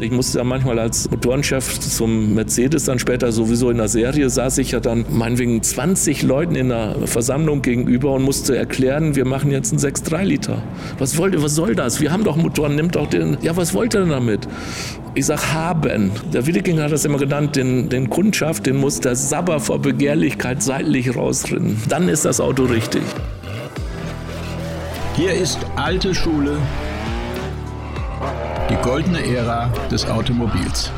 Ich musste ja manchmal als Motorenchef zum Mercedes dann später sowieso in der Serie saß ich ja dann meinetwegen 20 Leuten in der Versammlung gegenüber und musste erklären, wir machen jetzt einen 6,3 Liter. Was wollt was soll das? Wir haben doch Motoren, nimmt doch den. Ja, was wollt ihr denn damit? Ich sag haben. Der Wiedeking hat das immer genannt, den, den Kundschaft, den muss der Sabber vor Begehrlichkeit seitlich rausrinnen. Dann ist das Auto richtig. Hier ist alte Schule, goldene Ära des Automobils.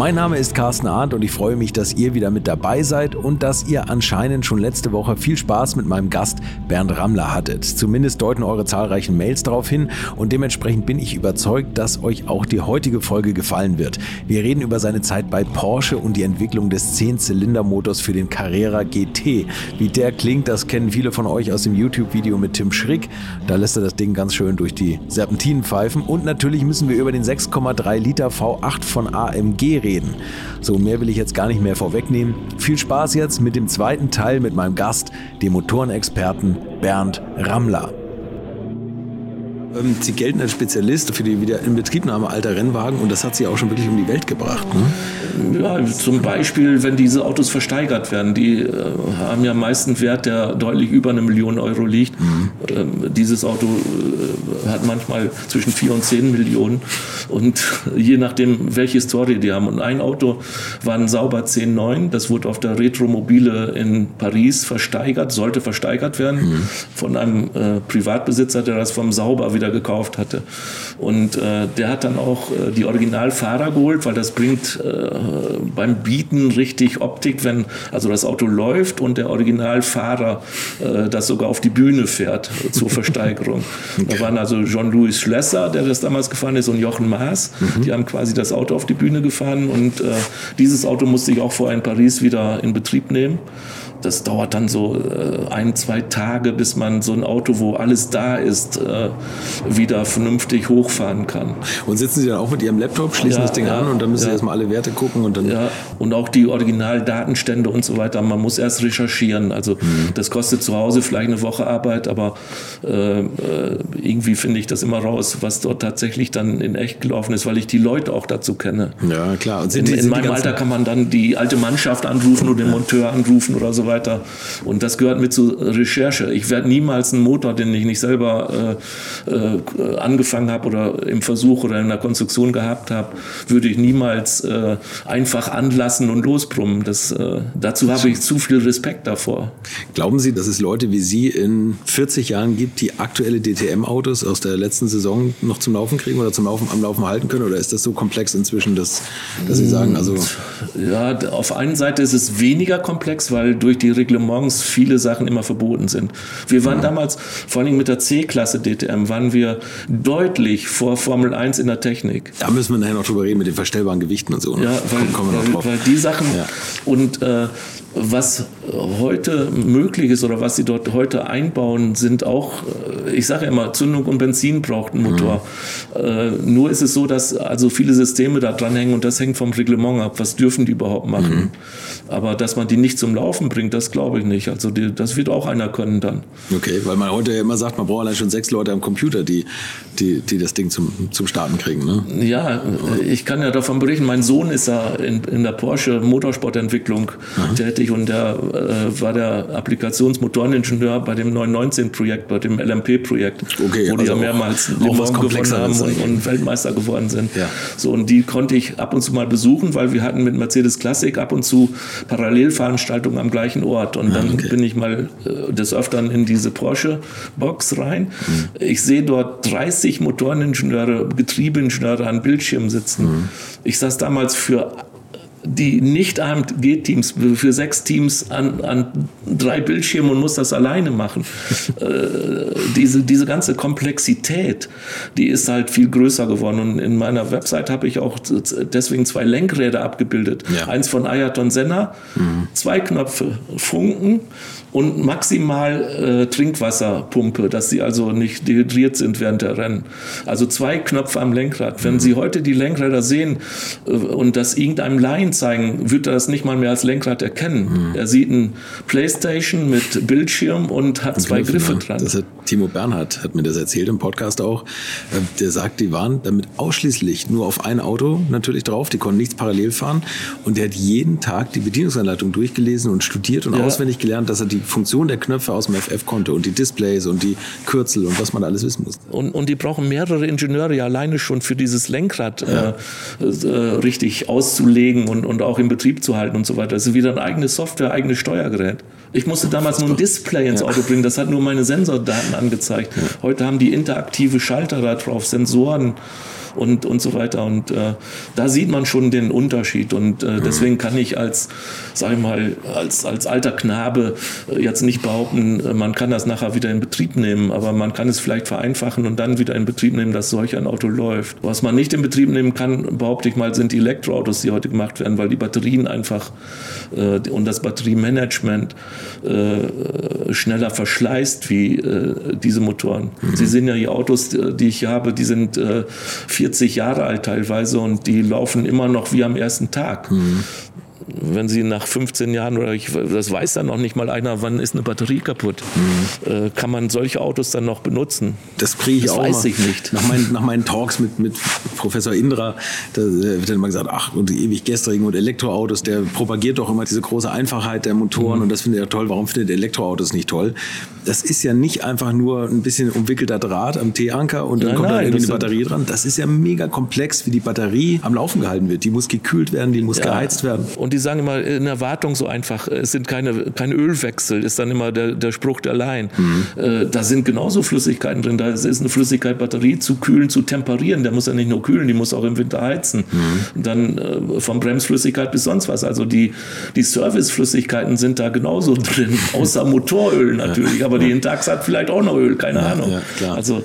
Mein Name ist Carsten Arndt und ich freue mich, dass ihr wieder mit dabei seid und dass ihr anscheinend schon letzte Woche viel Spaß mit meinem Gast Bernd Rammler hattet. Zumindest deuten eure zahlreichen Mails darauf hin und dementsprechend bin ich überzeugt, dass euch auch die heutige Folge gefallen wird. Wir reden über seine Zeit bei Porsche und die Entwicklung des 10-Zylinder-Motors für den Carrera GT. Wie der klingt, das kennen viele von euch aus dem YouTube-Video mit Tim Schrick. Da lässt er das Ding ganz schön durch die Serpentinen pfeifen. Und natürlich müssen wir über den 6,3 Liter V8 von AMG reden. So, mehr will ich jetzt gar nicht mehr vorwegnehmen. Viel Spaß jetzt mit dem zweiten Teil mit meinem Gast, dem Motorenexperten Bernd Rammler. Ähm, sie gelten als Spezialist für die Wiederinbetriebnahme alter Rennwagen und das hat Sie auch schon wirklich um die Welt gebracht. Ne? Ja, zum Beispiel, wenn diese Autos versteigert werden, die äh, haben ja meisten Wert, der deutlich über eine Million Euro liegt. Mhm. Ähm, dieses Auto äh, hat manchmal zwischen 4 und 10 Millionen und je nachdem, welche Story die haben. Und ein Auto war ein sauber 10.9, das wurde auf der Retromobile in Paris versteigert, sollte versteigert werden mhm. von einem äh, Privatbesitzer, der das vom Sauber wieder wieder gekauft hatte. Und äh, der hat dann auch äh, die Originalfahrer geholt, weil das bringt äh, beim Bieten richtig Optik, wenn also das Auto läuft und der Originalfahrer äh, das sogar auf die Bühne fährt zur Versteigerung. Da waren also Jean-Louis Schlesser, der das damals gefahren ist, und Jochen Maas. Mhm. Die haben quasi das Auto auf die Bühne gefahren und äh, dieses Auto musste ich auch vorher in Paris wieder in Betrieb nehmen das dauert dann so äh, ein, zwei Tage, bis man so ein Auto, wo alles da ist, äh, wieder vernünftig hochfahren kann. Und sitzen Sie dann auch mit Ihrem Laptop, schließen ja, das Ding ja, an und dann müssen ja. Sie erstmal alle Werte gucken und dann. Ja, und auch die Originaldatenstände und so weiter. Man muss erst recherchieren. Also mhm. das kostet zu Hause vielleicht eine Woche Arbeit, aber äh, äh, irgendwie finde ich das immer raus, was dort tatsächlich dann in echt gelaufen ist, weil ich die Leute auch dazu kenne. Ja, klar. Und in, die, in meinem Alter kann man dann die alte Mannschaft anrufen oder den Monteur anrufen oder so weiter. Und das gehört mit zur Recherche. Ich werde niemals einen Motor, den ich nicht selber äh, äh, angefangen habe oder im Versuch oder in der Konstruktion gehabt habe, würde ich niemals äh, einfach anlassen und losbrummen. Das, äh, dazu habe ich zu viel Respekt davor. Glauben Sie, dass es Leute wie Sie in 40 Jahren gibt, die aktuelle DTM-Autos aus der letzten Saison noch zum Laufen kriegen oder zum Laufen am Laufen halten können? Oder ist das so komplex inzwischen, dass, dass Sie sagen, also. Ja, auf einen Seite ist es weniger komplex, weil durch die Reglements viele Sachen immer verboten sind. Wir waren ja. damals, vor allem mit der C-Klasse DTM, waren wir deutlich vor Formel 1 in der Technik. Da müssen wir nachher noch drüber reden mit den verstellbaren Gewichten und so. Ne? Ja, weil, kommen, kommen weil, weil die Sachen ja. und äh, was heute möglich ist oder was sie dort heute einbauen, sind auch, äh, ich sage immer, Zündung und Benzin braucht einen Motor. Mhm. Äh, nur ist es so, dass also viele Systeme da dranhängen und das hängt vom Reglement ab. Was dürfen die überhaupt machen? Mhm. Aber dass man die nicht zum Laufen bringt, das glaube ich nicht. Also die, das wird auch einer können dann. Okay, weil man heute ja immer sagt, man braucht allein schon sechs Leute am Computer, die, die, die das Ding zum, zum Starten kriegen. Ne? Ja, ich kann ja davon berichten, mein Sohn ist ja in, in der Porsche Motorsportentwicklung tätig und der äh, war der Applikationsmotoreningenieur bei dem 919-Projekt, bei dem LMP-Projekt, okay, wo also die ja mehrmals Le Mans gewonnen haben und, und, Weltmeister geworden sind. Ja. So, und die konnte ich ab und zu mal besuchen, weil wir hatten mit Mercedes Classic ab und zu Parallelveranstaltungen am gleichen Ort. Und dann okay. bin ich mal äh, des Öfteren in diese Porsche-Box rein. Mhm. Ich sehe dort 30 Motoreningenieure, Getriebeingenieure an Bildschirmen sitzen. Mhm. Ich saß damals für die Nicht-AMG-Teams für sechs Teams an, an drei Bildschirmen und muss das alleine machen. äh, diese, diese ganze Komplexität, die ist halt viel größer geworden. Und in meiner Website habe ich auch deswegen zwei Lenkräder abgebildet. Ja. Eins von Ayaton Senna, mhm. zwei Knöpfe, Funken und maximal äh, Trinkwasserpumpe, dass sie also nicht dehydriert sind während der Rennen. Also zwei Knöpfe am Lenkrad. Wenn mhm. Sie heute die Lenkräder sehen äh, und das irgendeinem Laien zeigen, wird er das nicht mal mehr als Lenkrad erkennen. Mhm. Er sieht ein Playstation mit Bildschirm und hat und zwei Griffe dran. Das hat Timo Bernhard hat mir das erzählt im Podcast auch. Ähm, der sagt, die waren damit ausschließlich nur auf ein Auto natürlich drauf. Die konnten nichts parallel fahren und der hat jeden Tag die Bedienungsanleitung durchgelesen und studiert und ja. auswendig gelernt, dass er die Funktion der Knöpfe aus dem FF konnte und die Displays und die Kürzel und was man alles wissen musste. Und, und die brauchen mehrere Ingenieure ja alleine schon für dieses Lenkrad ja. äh, äh, richtig auszulegen und, und auch in Betrieb zu halten und so weiter. Das ist wieder eine eigene Software, eigenes Steuergerät. Ich musste damals nur ein Display ins Auto bringen, das hat nur meine Sensordaten angezeigt. Heute haben die interaktive Schalter da drauf, Sensoren und, und so weiter. Und äh, da sieht man schon den Unterschied. Und äh, deswegen kann ich als, sag ich mal, als, als alter Knabe äh, jetzt nicht behaupten, äh, man kann das nachher wieder in Betrieb nehmen, aber man kann es vielleicht vereinfachen und dann wieder in Betrieb nehmen, dass solch ein Auto läuft. Was man nicht in Betrieb nehmen kann, behaupte ich mal, sind die Elektroautos, die heute gemacht werden, weil die Batterien einfach äh, und das Batteriemanagement äh, schneller verschleißt wie äh, diese Motoren. Mhm. Sie sehen ja die Autos, die ich habe, die sind äh, 40 Jahre alt teilweise und die laufen immer noch wie am ersten Tag. Mhm wenn sie nach 15 Jahren oder ich, das weiß dann noch nicht mal einer, wann ist eine Batterie kaputt, mhm. äh, kann man solche Autos dann noch benutzen? Das kriege ich das auch weiß mal. ich nicht. Nach meinen, nach meinen Talks mit, mit Professor Indra, da wird dann immer gesagt, ach, und die ewig gestrigen und Elektroautos, der propagiert doch immer diese große Einfachheit der Motoren mhm. und das findet er toll. Warum findet Elektroautos nicht toll? Das ist ja nicht einfach nur ein bisschen umwickelter Draht am T-Anker und dann nein, kommt da irgendwie eine Batterie dran. Das ist ja mega komplex, wie die Batterie am Laufen gehalten wird. Die muss gekühlt werden, die muss ja. geheizt werden. Und die sagen immer in der Wartung so einfach, es sind keine, kein Ölwechsel, ist dann immer der, der Spruch der Laien. Mhm. Äh, da sind genauso Flüssigkeiten drin. Da ist eine Flüssigkeit, Batterie zu kühlen, zu temperieren. Der muss ja nicht nur kühlen, die muss auch im Winter heizen. Mhm. Dann äh, von Bremsflüssigkeit bis sonst was. Also die, die Serviceflüssigkeiten sind da genauso drin, außer Motoröl natürlich. Aber die Hintax hat vielleicht auch noch Öl, keine ja, Ahnung. Ja, also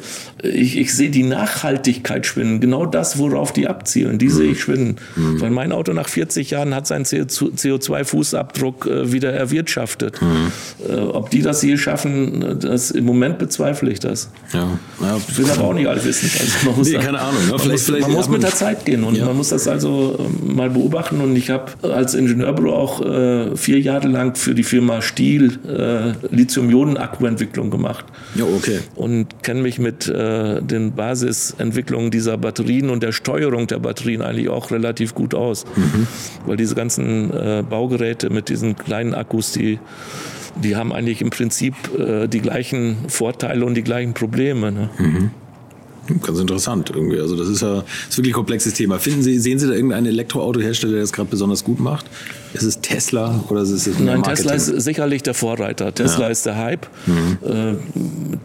ich, ich sehe die Nachhaltigkeit schwinden, genau das, worauf die abzielen, die mhm. sehe ich schwinden. Mhm. Weil mein Auto nach 40 Jahren hat seinen CO2-Fußabdruck äh, wieder erwirtschaftet. Mhm. Äh, ob die das je schaffen, das, im Moment bezweifle ich das. Ja. Ja. Ich will aber auch nicht alles wissen. Also man muss, nee, keine Ahnung. Ne? Man vielleicht, muss, vielleicht, man muss mit der Zeit gehen und ja. man muss das also ähm, mal beobachten. Und ich habe als Ingenieurbüro auch äh, vier Jahre lang für die Firma Stiel äh, Lithium-Ionen-Akkuentwicklung gemacht. Ja, okay. Und kenne mich mit äh, äh, den Basisentwicklungen dieser Batterien und der Steuerung der Batterien eigentlich auch relativ gut aus. Mhm. Weil diese ganzen äh, Baugeräte mit diesen kleinen Akkus, die die haben eigentlich im Prinzip äh, die gleichen Vorteile und die gleichen Probleme. Ne? Mhm. Ganz interessant irgendwie. Also das ist ja ist wirklich ein komplexes Thema. Finden Sie, sehen Sie da irgendeinen Elektroautohersteller, der das gerade besonders gut macht? Ist es Tesla oder ist es Nein, Tesla ist sicherlich der Vorreiter. Tesla ja. ist der Hype. Mhm. Äh,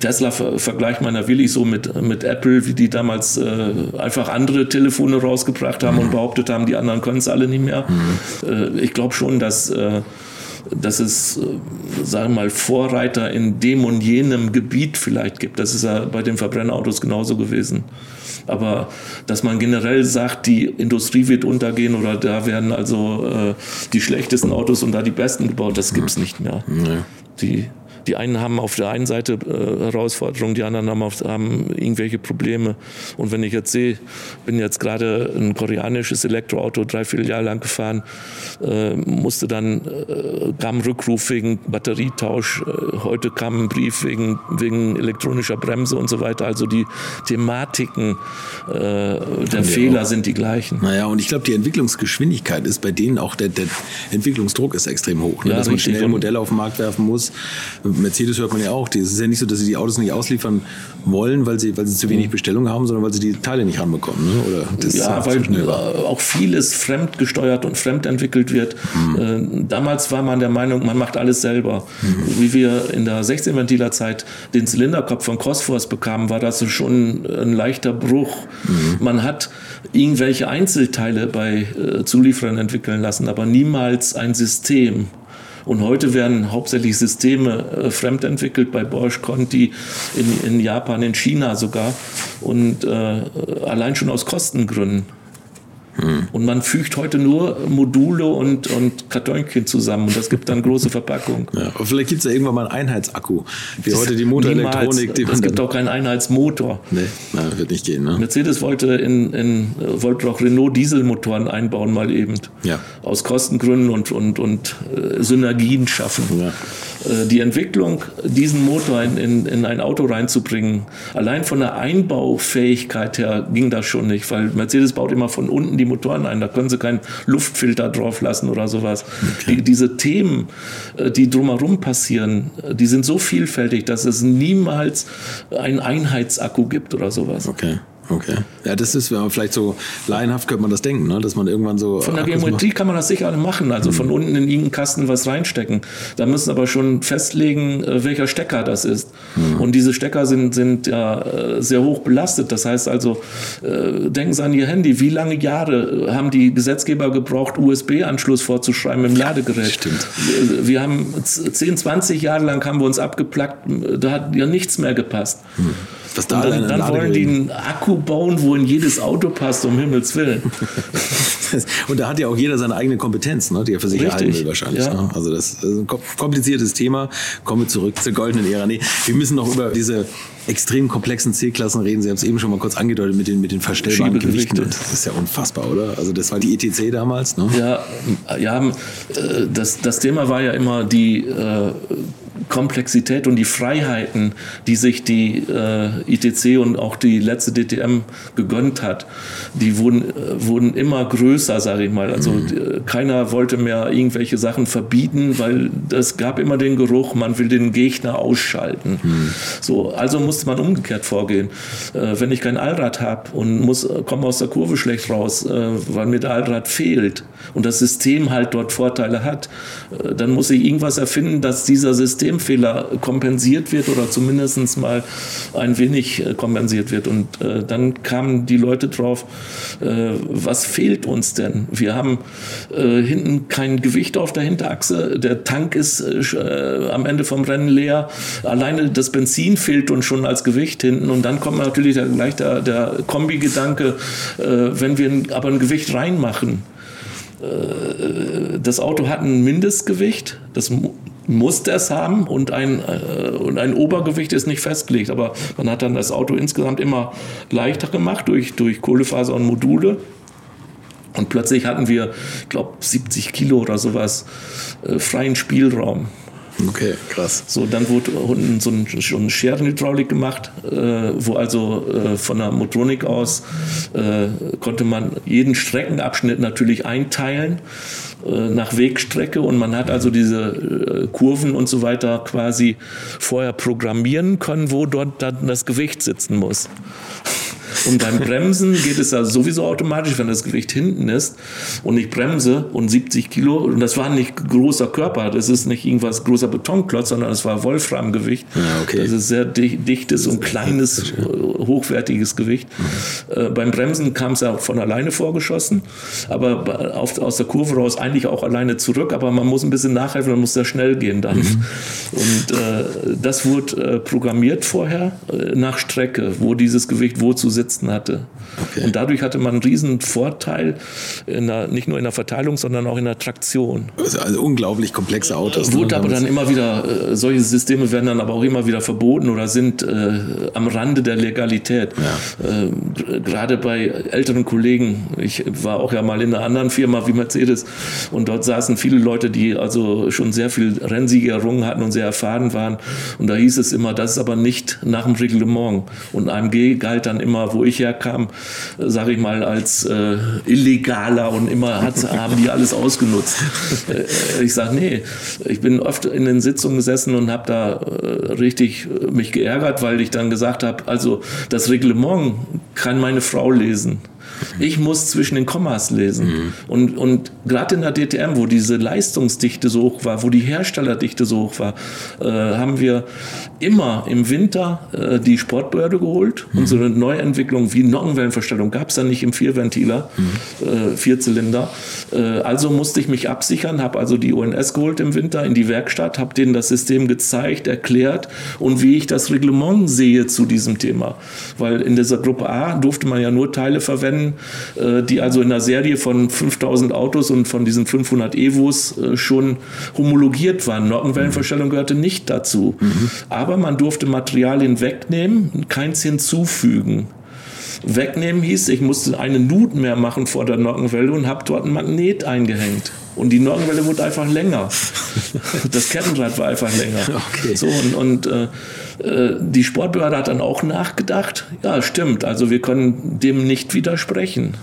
Tesla ver vergleicht man natürlich so mit, mit Apple, wie die damals äh, einfach andere Telefone rausgebracht haben mhm. und behauptet haben, die anderen können es alle nicht mehr. Mhm. Äh, ich glaube schon, dass dass es, äh, sagen wir mal, Vorreiter in dem und jenem Gebiet vielleicht gibt. Das ist ja bei den Verbrennerautos genauso gewesen. Aber dass man generell sagt, die Industrie wird untergehen oder da werden also äh, die schlechtesten Autos und da die besten gebaut, das gibt es nicht mehr. Nee. Die die einen haben auf der einen Seite äh, Herausforderungen, die anderen haben, auf, haben irgendwelche Probleme. Und wenn ich jetzt sehe, bin jetzt gerade ein koreanisches Elektroauto drei, vier Jahre lang gefahren, äh, musste dann, äh, kam Rückruf wegen Batterietausch, äh, heute kam ein Brief wegen, wegen elektronischer Bremse und so weiter. Also die Thematiken äh, der Fehler sind die gleichen. Naja, und ich glaube, die Entwicklungsgeschwindigkeit ist bei denen auch, der, der Entwicklungsdruck ist extrem hoch. Ne? Ja, dass man schnell ein Modell auf den Markt werfen muss. Mercedes hört man ja auch, es ist ja nicht so, dass sie die Autos nicht ausliefern wollen, weil sie, weil sie zu wenig mhm. Bestellungen haben, sondern weil sie die Teile nicht ranbekommen. Ne? Oder das ja, weil auch vieles fremdgesteuert und fremdentwickelt wird. Mhm. damals war man der Meinung, man macht alles selber. Mhm. Wie wir in der 16-Ventiler-Zeit den Zylinderkopf von Crossforce bekamen, war das schon ein leichter Bruch. Mhm. Man hat irgendwelche Einzelteile bei äh, Zulieferern entwickeln lassen, aber niemals ein System. Und heute werden hauptsächlich Systeme äh, fremdentwickelt bei Bosch, Conti, in, in, Japan, in China sogar. Und äh, allein schon aus Kostengründen. Hm. Und man fügt heute nur Module und, und Kartonchen zusammen und das gibt dann große Verpackungen. Ja, vielleicht gibt es ja irgendwann mal einen Einheitsakku, wie heute die Motorelektronik. Die es gibt auch keinen Einheitsmotor. Nee, na, wird nicht gehen. Ne? Mercedes wollte, in, in, wollte auch Renault Dieselmotoren einbauen, mal eben. Ja. Aus Kostengründen und, und, und äh, Synergien schaffen. Ja. Äh, die Entwicklung, diesen Motor in, in, in ein Auto reinzubringen, allein von der Einbaufähigkeit her ging das schon nicht, weil Mercedes baut immer von unten die Motoren ein. Da können sie keinen Luftfilter drauf lassen oder sowas. Okay. Die, diese Themen, äh, die drumherum passieren, äh, die sind so vielfältig, dass es niemals einen Einheitsakku gibt oder sowas. Okay. Okay. Ja, das ist vielleicht so laienhaft könnte man das denken, ne? dass man irgendwann so. Von der Geometrie kann man das sicher alle machen, also mhm. von unten in irgendeinen Kasten was reinstecken. Da müssen aber schon festlegen, äh, welcher Stecker das ist. Mhm. Und diese Stecker sind, sind ja äh, sehr hoch belastet. Das heißt also, äh, denken Sie an Ihr Handy. Wie lange Jahre haben die Gesetzgeber gebraucht, USB-Anschluss vorzuschreiben im Ladegerät? Stimmt. Wir haben 10, 20 Jahre lang haben wir uns abgeplackt, da hat ja nichts mehr gepasst. Mhm. Was da und dann, dann wollen die einen Akku bauen, wo in jedes Auto passt, um Himmels Willen. und da hat ja auch jeder seine eigene Kompetenz, ne, die er für sich erhalten will wahrscheinlich. Ja. Ne? Also das ist ein kompliziertes Thema. Kommen wir zurück zur goldenen Ära. Nee, wir müssen noch über diese extrem komplexen C-Klassen reden. Sie haben es eben schon mal kurz angedeutet mit den, mit den verstellbaren Gewichten. Das ist ja unfassbar, oder? Also das war die ETC damals, ne? Ja, ja äh, das, das Thema war ja immer die äh, Komplexität und die Freiheiten, die sich die äh, ITC und auch die letzte DTM gegönnt hat, die wurden, äh, wurden immer größer, sage ich mal. Also mhm. keiner wollte mehr irgendwelche Sachen verbieten, weil es gab immer den Geruch, man will den Gegner ausschalten. Mhm. So, also musste man umgekehrt vorgehen. Äh, wenn ich kein Allrad habe und muss, komme aus der Kurve schlecht raus, äh, weil mir der Allrad fehlt und das System halt dort Vorteile hat, äh, dann muss ich irgendwas erfinden, dass dieser System Systemfehler kompensiert wird oder zumindest mal ein wenig äh, kompensiert wird. Und äh, dann kamen die Leute drauf, äh, was fehlt uns denn? Wir haben äh, hinten kein Gewicht auf der Hinterachse, der Tank ist äh, am Ende vom Rennen leer, alleine das Benzin fehlt uns schon als Gewicht hinten und dann kommt natürlich gleich der, der Kombi-Gedanke, äh, wenn wir aber ein Gewicht reinmachen, das Auto hat ein Mindestgewicht, das muss das haben und ein, äh, und ein Obergewicht ist nicht festgelegt. Aber man hat dann das Auto insgesamt immer leichter gemacht durch, durch Kohlefaser und Module. Und plötzlich hatten wir, ich glaube, 70 Kilo oder sowas äh, freien Spielraum. Okay, krass. So, dann wurde unten so, ein, so eine Scherenhydraulik gemacht, äh, wo also äh, von der Motronik aus äh, konnte man jeden Streckenabschnitt natürlich einteilen nach Wegstrecke und man hat also diese äh, Kurven und so weiter quasi vorher programmieren können, wo dort dann das Gewicht sitzen muss. Und beim Bremsen geht es ja sowieso automatisch, wenn das Gewicht hinten ist und ich bremse und 70 Kilo, und das war nicht großer Körper, das ist nicht irgendwas großer Betonklotz, sondern es war Wolframgewicht. Ja, okay. Das ist sehr dichtes und kleines, hochwertiges Gewicht. Mhm. Äh, beim Bremsen kam es ja von alleine vorgeschossen, aber auf, aus der Kurve raus eigentlich auch alleine zurück, aber man muss ein bisschen nachhelfen, man muss sehr schnell gehen dann. Mhm. Und äh, das wurde äh, programmiert vorher äh, nach Strecke, wo dieses Gewicht wo zu sitzen sitzen hatte. Okay. Und dadurch hatte man einen riesen Vorteil, der, nicht nur in der Verteilung, sondern auch in der Traktion. Also, also unglaublich komplexe Autos. Ne? Wurde aber dann immer wieder, äh, solche Systeme werden dann aber auch immer wieder verboten oder sind äh, am Rande der Legalität. Ja. Äh, gerade bei älteren Kollegen, ich war auch ja mal in einer anderen Firma wie Mercedes und dort saßen viele Leute, die also schon sehr viel Rennsiege errungen hatten und sehr erfahren waren. Und da hieß es immer, das ist aber nicht nach dem Reglement. Und AMG galt dann immer, wo wo ich herkam, sage ich mal, als äh, illegaler und immer hat, haben die alles ausgenutzt. Äh, ich sage, nee, ich bin oft in den Sitzungen gesessen und habe da äh, richtig mich geärgert, weil ich dann gesagt habe, also das Reglement kann meine Frau lesen. Ich muss zwischen den Kommas lesen. Mhm. Und, und gerade in der DTM, wo diese Leistungsdichte so hoch war, wo die Herstellerdichte so hoch war, äh, haben wir immer im Winter äh, die Sportbehörde geholt. Mhm. Unsere Neuentwicklung wie Nockenwellenverstellung gab es dann nicht im Vierventiler, mhm. äh, Vierzylinder. Äh, also musste ich mich absichern, habe also die ONS geholt im Winter in die Werkstatt, habe denen das System gezeigt, erklärt und wie ich das Reglement sehe zu diesem Thema. Weil in dieser Gruppe A durfte man ja nur Teile verwenden, die also in einer Serie von 5000 Autos und von diesen 500 Evos äh, schon homologiert waren. Nockenwellenverstellung gehörte nicht dazu. Mhm. Aber man durfte Materialien wegnehmen, keins hinzufügen. Wegnehmen hieß, ich musste eine Nut mehr machen vor der Nockenwelle und habe dort ein Magnet eingehängt. Und die Nockenwelle wurde einfach länger. Das Kettenrad war einfach länger. Okay. So, und, und äh, äh, die Sportbehörde hat dann auch nachgedacht, ja, stimmt, also wir können dem nicht widersprechen.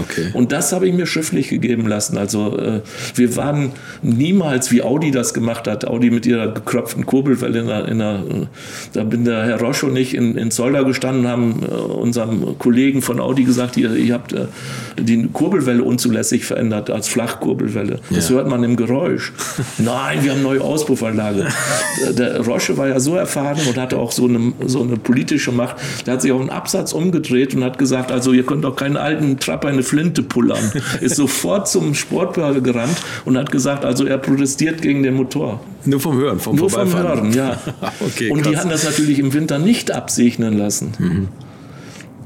Okay. Und das habe ich mir schriftlich gegeben lassen. Also äh, wir waren niemals, wie Audi das gemacht hat, Audi mit ihrer gekröpften Kurbelwelle in der, in der da bin der Herr Roche und ich in, in Zolder gestanden, haben äh, unserem Kollegen von Audi gesagt, ihr, ihr habt äh, die Kurbelwelle unzulässig verändert als Flachkurbelwelle. Ja. Das hört man im Geräusch. Nein, wir haben neue Auspuffanlage. der Roche war ja so erfahren und hatte auch so eine, so eine politische Macht. Der hat sich auf einen Absatz umgedreht und hat gesagt, also ihr könnt doch keinen alten Trapper in eine Flinte pullern. Ist sofort zum Sportbehörde gerannt und hat gesagt, also er protestiert gegen den Motor. Nur vom Hören, vom Nur vom Hören, ja. okay, und die haben das natürlich im Winter nicht absegnen lassen. Mhm.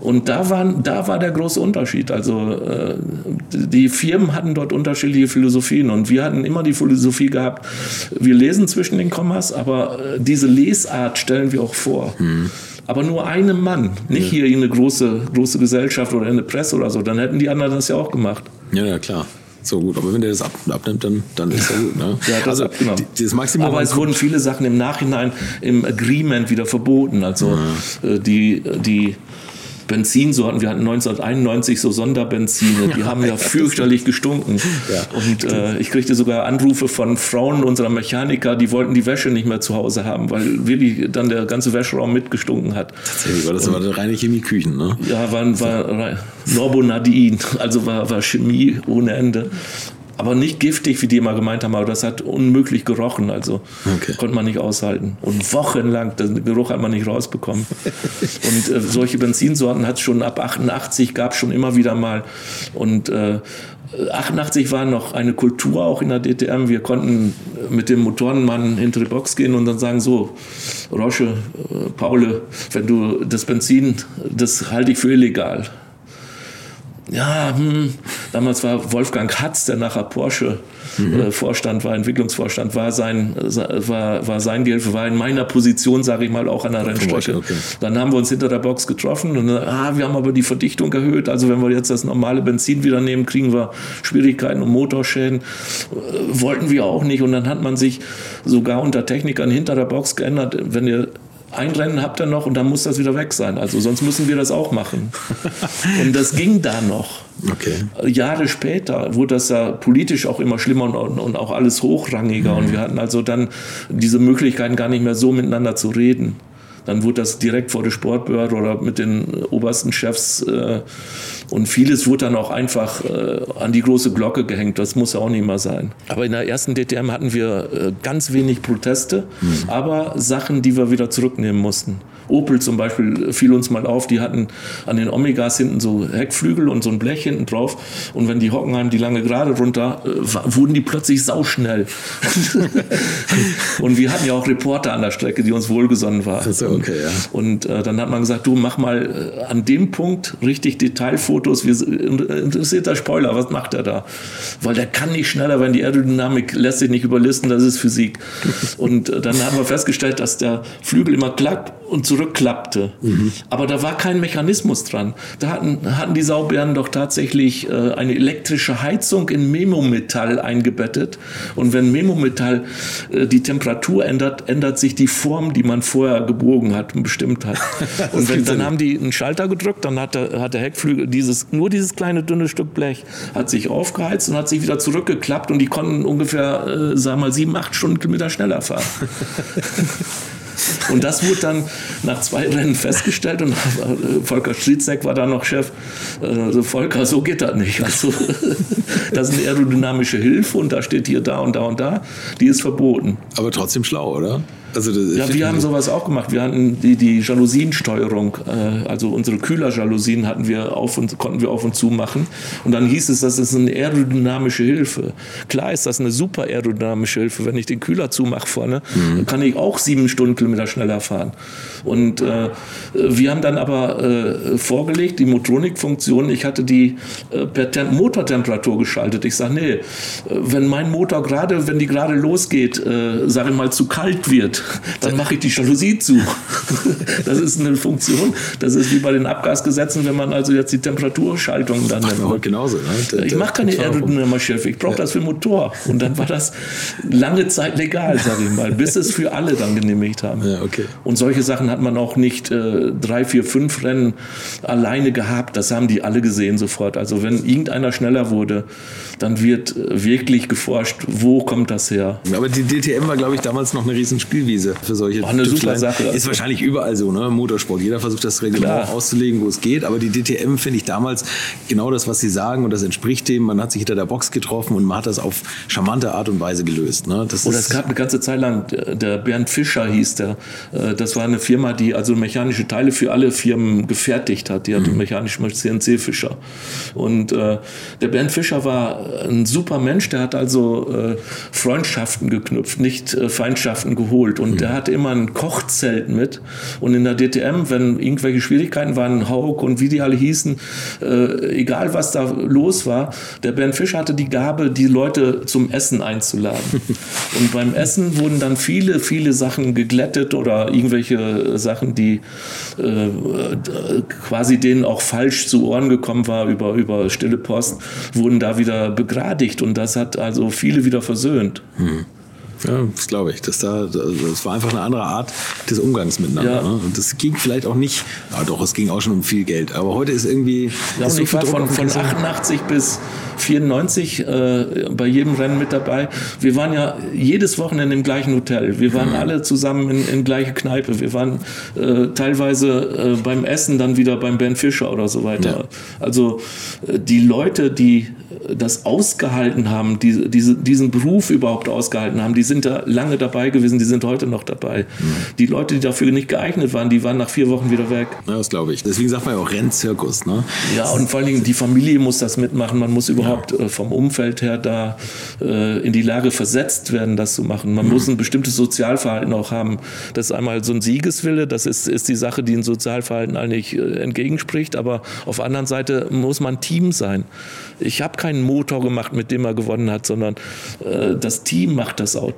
Und da, waren, da war der große Unterschied. Also äh, die Firmen hatten dort unterschiedliche Philosophien und wir hatten immer die Philosophie gehabt, wir lesen zwischen den Kommas, aber äh, diese Lesart stellen wir auch vor. Mhm aber nur einem Mann, nicht ja. hier eine große, große Gesellschaft oder eine Presse oder so, dann hätten die anderen das ja auch gemacht. Ja, ja, klar. So gut, aber wenn der das ab, abnimmt, dann, dann ist er gut. Ne? ja, das also die, das Maximum aber es wurden viele Sachen im Nachhinein im Agreement wieder verboten. Also ja. Äh, die, die Benzinsorten. Wir hatten 1991 so Sonderbenzine, die haben ja fürchterlich gestunken. Ja, und äh, ich kriegte sogar Anrufe von Frauen unserer Mechaniker, die wollten die Wäsche nicht mehr zu Hause haben, weil wirklich dann der ganze Wäscheraum mitgestunken hat. Tatsächlich, war das und, war reine Chemieküchen, ne? Ja, war, war Norbonadin, also war, war Chemie ohne Ende aber nicht giftig, wie die immer gemeint haben, aber das hat unmöglich gerochen, also okay. konnte man nicht aushalten. Und wochenlang, den Geruch hat man nicht rausbekommen. und äh, solche Benzinsorten hat es schon ab 88, gab es schon immer wieder mal. Und äh, 88 war noch eine Kultur auch in der DTM. Wir konnten mit dem Motorenmann hinter die Box gehen und dann sagen, so, Roche, äh, Paule, wenn du das Benzin, das halte ich für illegal ja, hm, damals war Wolfgang Hatz, der nachher Porsche mhm. äh, Vorstand war, Entwicklungsvorstand, war sein, war, war sein Gehilfe, war in meiner Position, sage ich mal, auch an der Rennstrecke. Okay. Dann haben wir uns hinter der Box getroffen und dann, ah, wir haben aber die Verdichtung erhöht. Also wenn wir jetzt das normale Benzin wieder nehmen, kriegen wir Schwierigkeiten und Motorschäden. Äh, wollten wir auch nicht. Und dann hat man sich sogar unter Technikern hinter der Box geändert. Wenn ihr ein Rennen habt ihr noch und dann muss das wieder weg sein. Also sonst müssen wir das auch machen. und das ging da noch. Okay. Jahre später wurde das ja politisch auch immer schlimmer und, und auch alles hochrangiger. Mhm. Und wir hatten also dann diese Möglichkeiten gar nicht mehr so miteinander zu reden. Dann wurde das direkt vor der Sportbehörde oder mit den obersten Chefs äh, und vieles wurde dann auch einfach äh, an die große Glocke gehängt. Das muss ja auch nicht mal sein. Aber in der ersten DTM hatten wir äh, ganz wenig Proteste, mhm. aber Sachen, die wir wieder zurücknehmen mussten. Opel zum Beispiel fiel uns mal auf, die hatten an den Omegas hinten so Heckflügel und so ein Blech hinten drauf. Und wenn die Hockenheim die lange Gerade runter, äh, wurden die plötzlich sauschnell. und wir hatten ja auch Reporter an der Strecke, die uns wohlgesonnen waren. Ist okay, ja. Und äh, dann hat man gesagt, du mach mal äh, an dem Punkt richtig Detailfotos. Wir, äh, interessiert der Spoiler, was macht er da? Weil der kann nicht schneller, wenn die Aerodynamik lässt sich nicht überlisten, das ist Physik. Und äh, dann haben wir festgestellt, dass der Flügel immer klappt und zurückklappte. Mhm. Aber da war kein Mechanismus dran. Da hatten, hatten die Saubären doch tatsächlich äh, eine elektrische Heizung in Memometall eingebettet. Und wenn Memometall äh, die Temperatur ändert, ändert sich die Form, die man vorher gebogen hat und bestimmt hat. und wenn, dann haben die einen Schalter gedrückt, dann hat der, hat der Heckflügel dieses, nur dieses kleine dünne Stück Blech hat sich aufgeheizt und hat sich wieder zurückgeklappt und die konnten ungefähr, äh, sagen wir mal, sieben, acht Stundenkilometer schneller fahren. Und das wurde dann nach zwei Rennen festgestellt und Volker Striezek war da noch Chef. Also Volker, so geht das nicht. Also, das ist eine aerodynamische Hilfe und da steht hier da und da und da. Die ist verboten. Aber trotzdem schlau, oder? Also ja, wir haben sowas auch gemacht. Wir hatten die, die Jalousiensteuerung, äh, also unsere Kühlerjalousien hatten wir auf und konnten wir auf und zu machen. Und dann hieß es, das ist eine aerodynamische Hilfe. Klar ist das eine super aerodynamische Hilfe. Wenn ich den Kühler zumache vorne, mhm. kann ich auch sieben Stundenkilometer schneller fahren. Und äh, wir haben dann aber äh, vorgelegt, die Motronik-Funktion, ich hatte die äh, per Tem Motortemperatur geschaltet. Ich sage, nee, äh, wenn mein Motor gerade, wenn die gerade losgeht, äh, sage ich mal, zu kalt wird, dann mache ich die Jalousie zu. das ist eine Funktion. Das ist wie bei den Abgasgesetzen, wenn man also jetzt die Temperaturschaltung dann nimmt. Heute genauso. Ne? Ich mache keine Aerodynamik-Chef, ich brauche ja. das für Motor. Und dann war das lange Zeit legal, sage ich mal, bis es für alle dann genehmigt haben. Ja, okay. Und solche Sachen hat man auch nicht äh, drei, vier, fünf Rennen alleine gehabt. Das haben die alle gesehen sofort. Also wenn irgendeiner schneller wurde, dann wird äh, wirklich geforscht, wo kommt das her. Aber die DTM war, glaube ich, damals noch eine riesen Spielwiese für solche War eine super Sache. Ist wahrscheinlich überall so, ne? Motorsport. Jeder versucht das Reglement auszulegen, wo es geht. Aber die DTM finde ich damals genau das, was sie sagen und das entspricht dem. Man hat sich hinter der Box getroffen und man hat das auf charmante Art und Weise gelöst. Ne? Das Oder es gab eine ganze Zeit lang, der Bernd Fischer hieß der. Äh, das war eine Firma, die also mechanische Teile für alle Firmen gefertigt hat. Die hatte mhm. mechanische CNC-Fischer. Und äh, der Bernd Fischer war ein super Mensch, der hat also äh, Freundschaften geknüpft, nicht äh, Feindschaften geholt. Und mhm. der hatte immer ein Kochzelt mit. Und in der DTM, wenn irgendwelche Schwierigkeiten waren, Haug und wie die alle hießen, äh, egal was da los war, der Bernd Fischer hatte die Gabe, die Leute zum Essen einzuladen. und beim Essen wurden dann viele, viele Sachen geglättet oder irgendwelche Sachen, die äh, quasi denen auch falsch zu Ohren gekommen war über, über stille Post, wurden da wieder begradigt und das hat also viele wieder versöhnt. Hm. Ja, das glaube ich. Das, da, das war einfach eine andere Art des Umgangs miteinander. Ja. Ne? Und das ging vielleicht auch nicht, ja doch, es ging auch schon um viel Geld. Aber heute ist irgendwie. Ja, ist so ich war von, von 88 bis 94 äh, bei jedem Rennen mit dabei. Wir waren ja jedes Wochenende im gleichen Hotel. Wir waren mhm. alle zusammen in, in gleiche Kneipe. Wir waren äh, teilweise äh, beim Essen dann wieder beim Ben Fischer oder so weiter. Ja. Also äh, die Leute, die das ausgehalten haben, diese, diese, diesen Beruf überhaupt ausgehalten haben, die sind da lange dabei gewesen, die sind heute noch dabei. Mhm. Die Leute, die dafür nicht geeignet waren, die waren nach vier Wochen wieder weg. Ja, das glaube ich. Deswegen sagt man ja auch Rennzirkus. Ne? Ja, und vor allen Dingen die Familie muss das mitmachen. Man muss überhaupt ja. Äh, vom Umfeld her da äh, in die Lage versetzt werden, das zu machen. Man mhm. muss ein bestimmtes Sozialverhalten auch haben. Das ist einmal so ein Siegeswille, das ist, ist die Sache, die ein Sozialverhalten eigentlich äh, entgegenspricht. Aber auf der anderen Seite muss man Team sein. Ich habe keinen Motor gemacht, mit dem er gewonnen hat, sondern äh, das Team macht das Auto.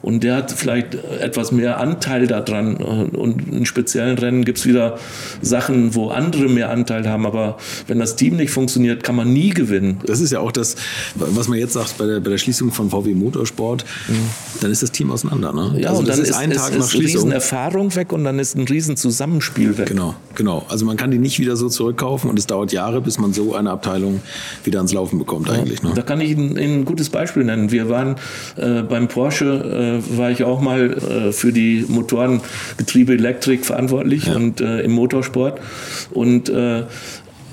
und der hat vielleicht etwas mehr Anteil daran. Und in speziellen Rennen gibt es wieder Sachen, wo andere mehr Anteil haben. Aber wenn das Team nicht funktioniert, kann man nie gewinnen. Das ist ja auch das, was man jetzt sagt bei der, bei der Schließung von VW Motorsport. Mhm. Dann ist das Team auseinander. Ne? Ja, also und dann ist, ist ein Tag ist nach Schließung. riesen Erfahrung weg und dann ist ein riesen Zusammenspiel weg. Genau, genau. Also man kann die nicht wieder so zurückkaufen und es dauert Jahre, bis man so eine Abteilung wieder ans Laufen bekommt eigentlich. Ne? Da kann ich Ihnen ein gutes Beispiel nennen. Wir waren äh, beim Porsche äh, war ich auch mal äh, für die Motorengetriebe Elektrik verantwortlich ja. und äh, im Motorsport. Und äh,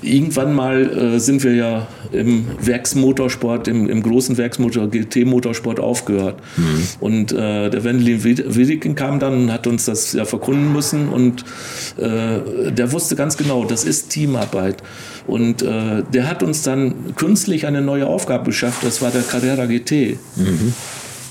irgendwann mal äh, sind wir ja im Werksmotorsport, im, im großen Werksmotor, GT-Motorsport aufgehört. Mhm. Und äh, der Wendelin Wiedeking kam dann und hat uns das ja verkunden müssen und äh, der wusste ganz genau, das ist Teamarbeit. Und äh, der hat uns dann künstlich eine neue Aufgabe beschafft, das war der Carrera GT. Mhm.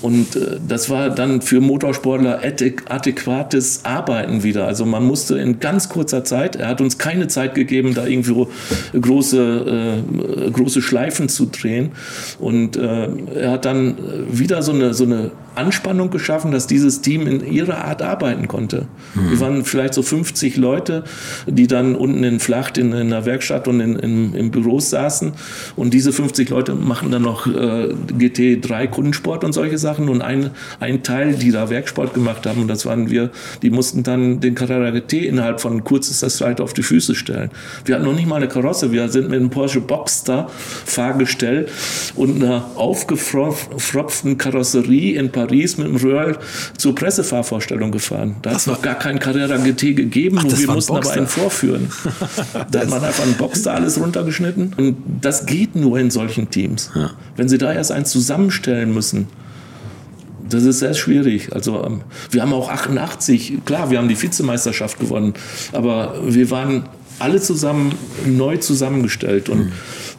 Und äh, das war dann für Motorsportler adäquates Arbeiten wieder. Also man musste in ganz kurzer Zeit, er hat uns keine Zeit gegeben, da irgendwo große, äh, große Schleifen zu drehen. Und äh, er hat dann wieder so eine, so eine Anspannung geschaffen, dass dieses Team in ihrer Art arbeiten konnte. Mhm. Wir waren vielleicht so 50 Leute, die dann unten in Flacht in, in der Werkstatt und in, in, in Büros saßen. Und diese 50 Leute machen dann noch äh, GT3 Kundensport und solche Sachen. Und ein, ein Teil, die da Werksport gemacht haben, und das waren wir, die mussten dann den Carrera GT innerhalb von kürzester Zeit auf die Füße stellen. Wir hatten noch nicht mal eine Karosse. Wir sind mit einem Porsche Boxster Fahrgestell und einer aufgefropften Karosserie in Paris Paris mit dem Röhrl zur Pressefahrvorstellung gefahren. Da hat es noch gar keinen Carrera GT gegeben, Ach, wir mussten aber einen vorführen. da hat man einfach einen Boxster alles runtergeschnitten. Und das geht nur in solchen Teams. Ja. Wenn sie da erst eins zusammenstellen müssen, das ist sehr schwierig. Also ähm, wir haben auch 88, klar, wir haben die Vizemeisterschaft gewonnen, aber wir waren alle zusammen neu zusammengestellt und mhm.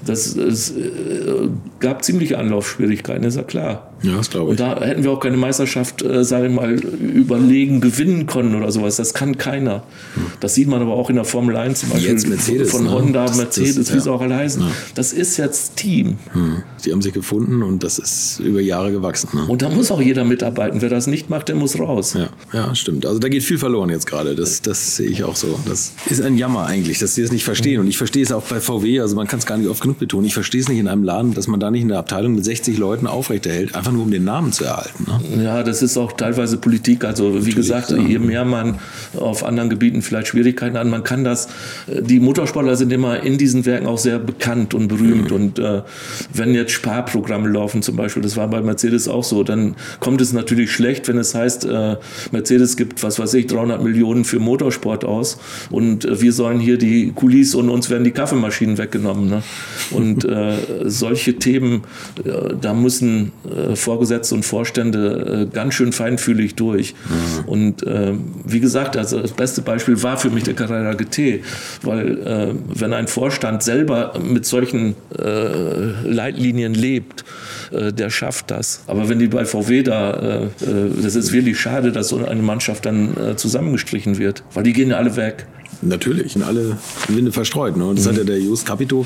das, es äh, gab ziemliche Anlaufschwierigkeiten, ist ja klar. Ja, das glaube ich. Und da hätten wir auch keine Meisterschaft, äh, sage ich mal, überlegen gewinnen können oder sowas. Das kann keiner. Hm. Das sieht man aber auch in der Formel 1 zum Beispiel. Jetzt Mercedes, von ne? Honda, das, Mercedes, das, wie ja. sie auch alle heißen. Ja. Das ist jetzt Team. Hm. Die haben sich gefunden und das ist über Jahre gewachsen. Ne? Und da muss auch jeder mitarbeiten. Wer das nicht macht, der muss raus. Ja, ja stimmt. Also da geht viel verloren jetzt gerade. Das, das sehe ich auch so. Das ist ein Jammer eigentlich, dass sie das nicht verstehen. Und ich verstehe es auch bei VW. Also man kann es gar nicht oft genug betonen. Ich verstehe es nicht in einem Laden, dass man da nicht eine Abteilung mit 60 Leuten aufrechterhält. Einfach nur um den Namen zu erhalten. Ne? Ja, das ist auch teilweise Politik. Also wie Natürlich, gesagt, ja. je mehr man auf anderen Gebieten vielleicht Schwierigkeiten hat, man kann das. Die Motorsportler sind immer in diesen Werken auch sehr bekannt und berühmt. Mhm. Und äh, wenn jetzt Sparprogramme laufen zum Beispiel, das war bei Mercedes auch so, dann kommt es natürlich schlecht, wenn es heißt, äh, Mercedes gibt, was weiß ich, 300 Millionen für Motorsport aus und äh, wir sollen hier die Kulis und uns werden die Kaffeemaschinen weggenommen. Ne? Und äh, solche Themen, äh, da müssen äh, Vorgesetzte und Vorstände äh, ganz schön feinfühlig durch. Mhm. Und äh, wie gesagt, also das beste Beispiel war für mich der Carrera GT, weil äh, wenn ein Vorstand selber mit solchen Leitlinien lebt, der schafft das. Aber wenn die bei VW da, das ist wirklich schade, dass so eine Mannschaft dann zusammengestrichen wird, weil die gehen ja alle weg. Natürlich, in alle Winde verstreut. Ne? Und das mhm. hat ja der Just Capito,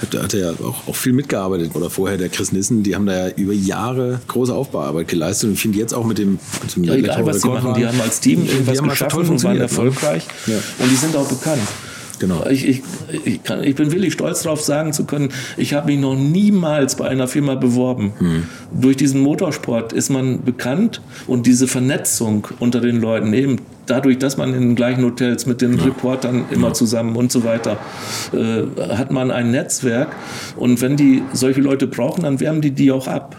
hat, hat ja auch, auch, viel mitgearbeitet. Oder vorher der Chris Nissen, die haben da ja über Jahre große Aufbauarbeit geleistet. Und ich finde jetzt auch mit dem, mit dem ja, egal, was sie machen, die haben als Team irgendwas die geschaffen und waren ne? erfolgreich. Ja. Und die sind auch bekannt. Genau. Ich, ich, ich, kann, ich bin wirklich stolz darauf sagen zu können, ich habe mich noch niemals bei einer Firma beworben. Hm. Durch diesen Motorsport ist man bekannt und diese Vernetzung unter den Leuten, eben dadurch, dass man in den gleichen Hotels mit den ja. Reportern immer ja. zusammen und so weiter, äh, hat man ein Netzwerk. Und wenn die solche Leute brauchen, dann wärmen die die auch ab.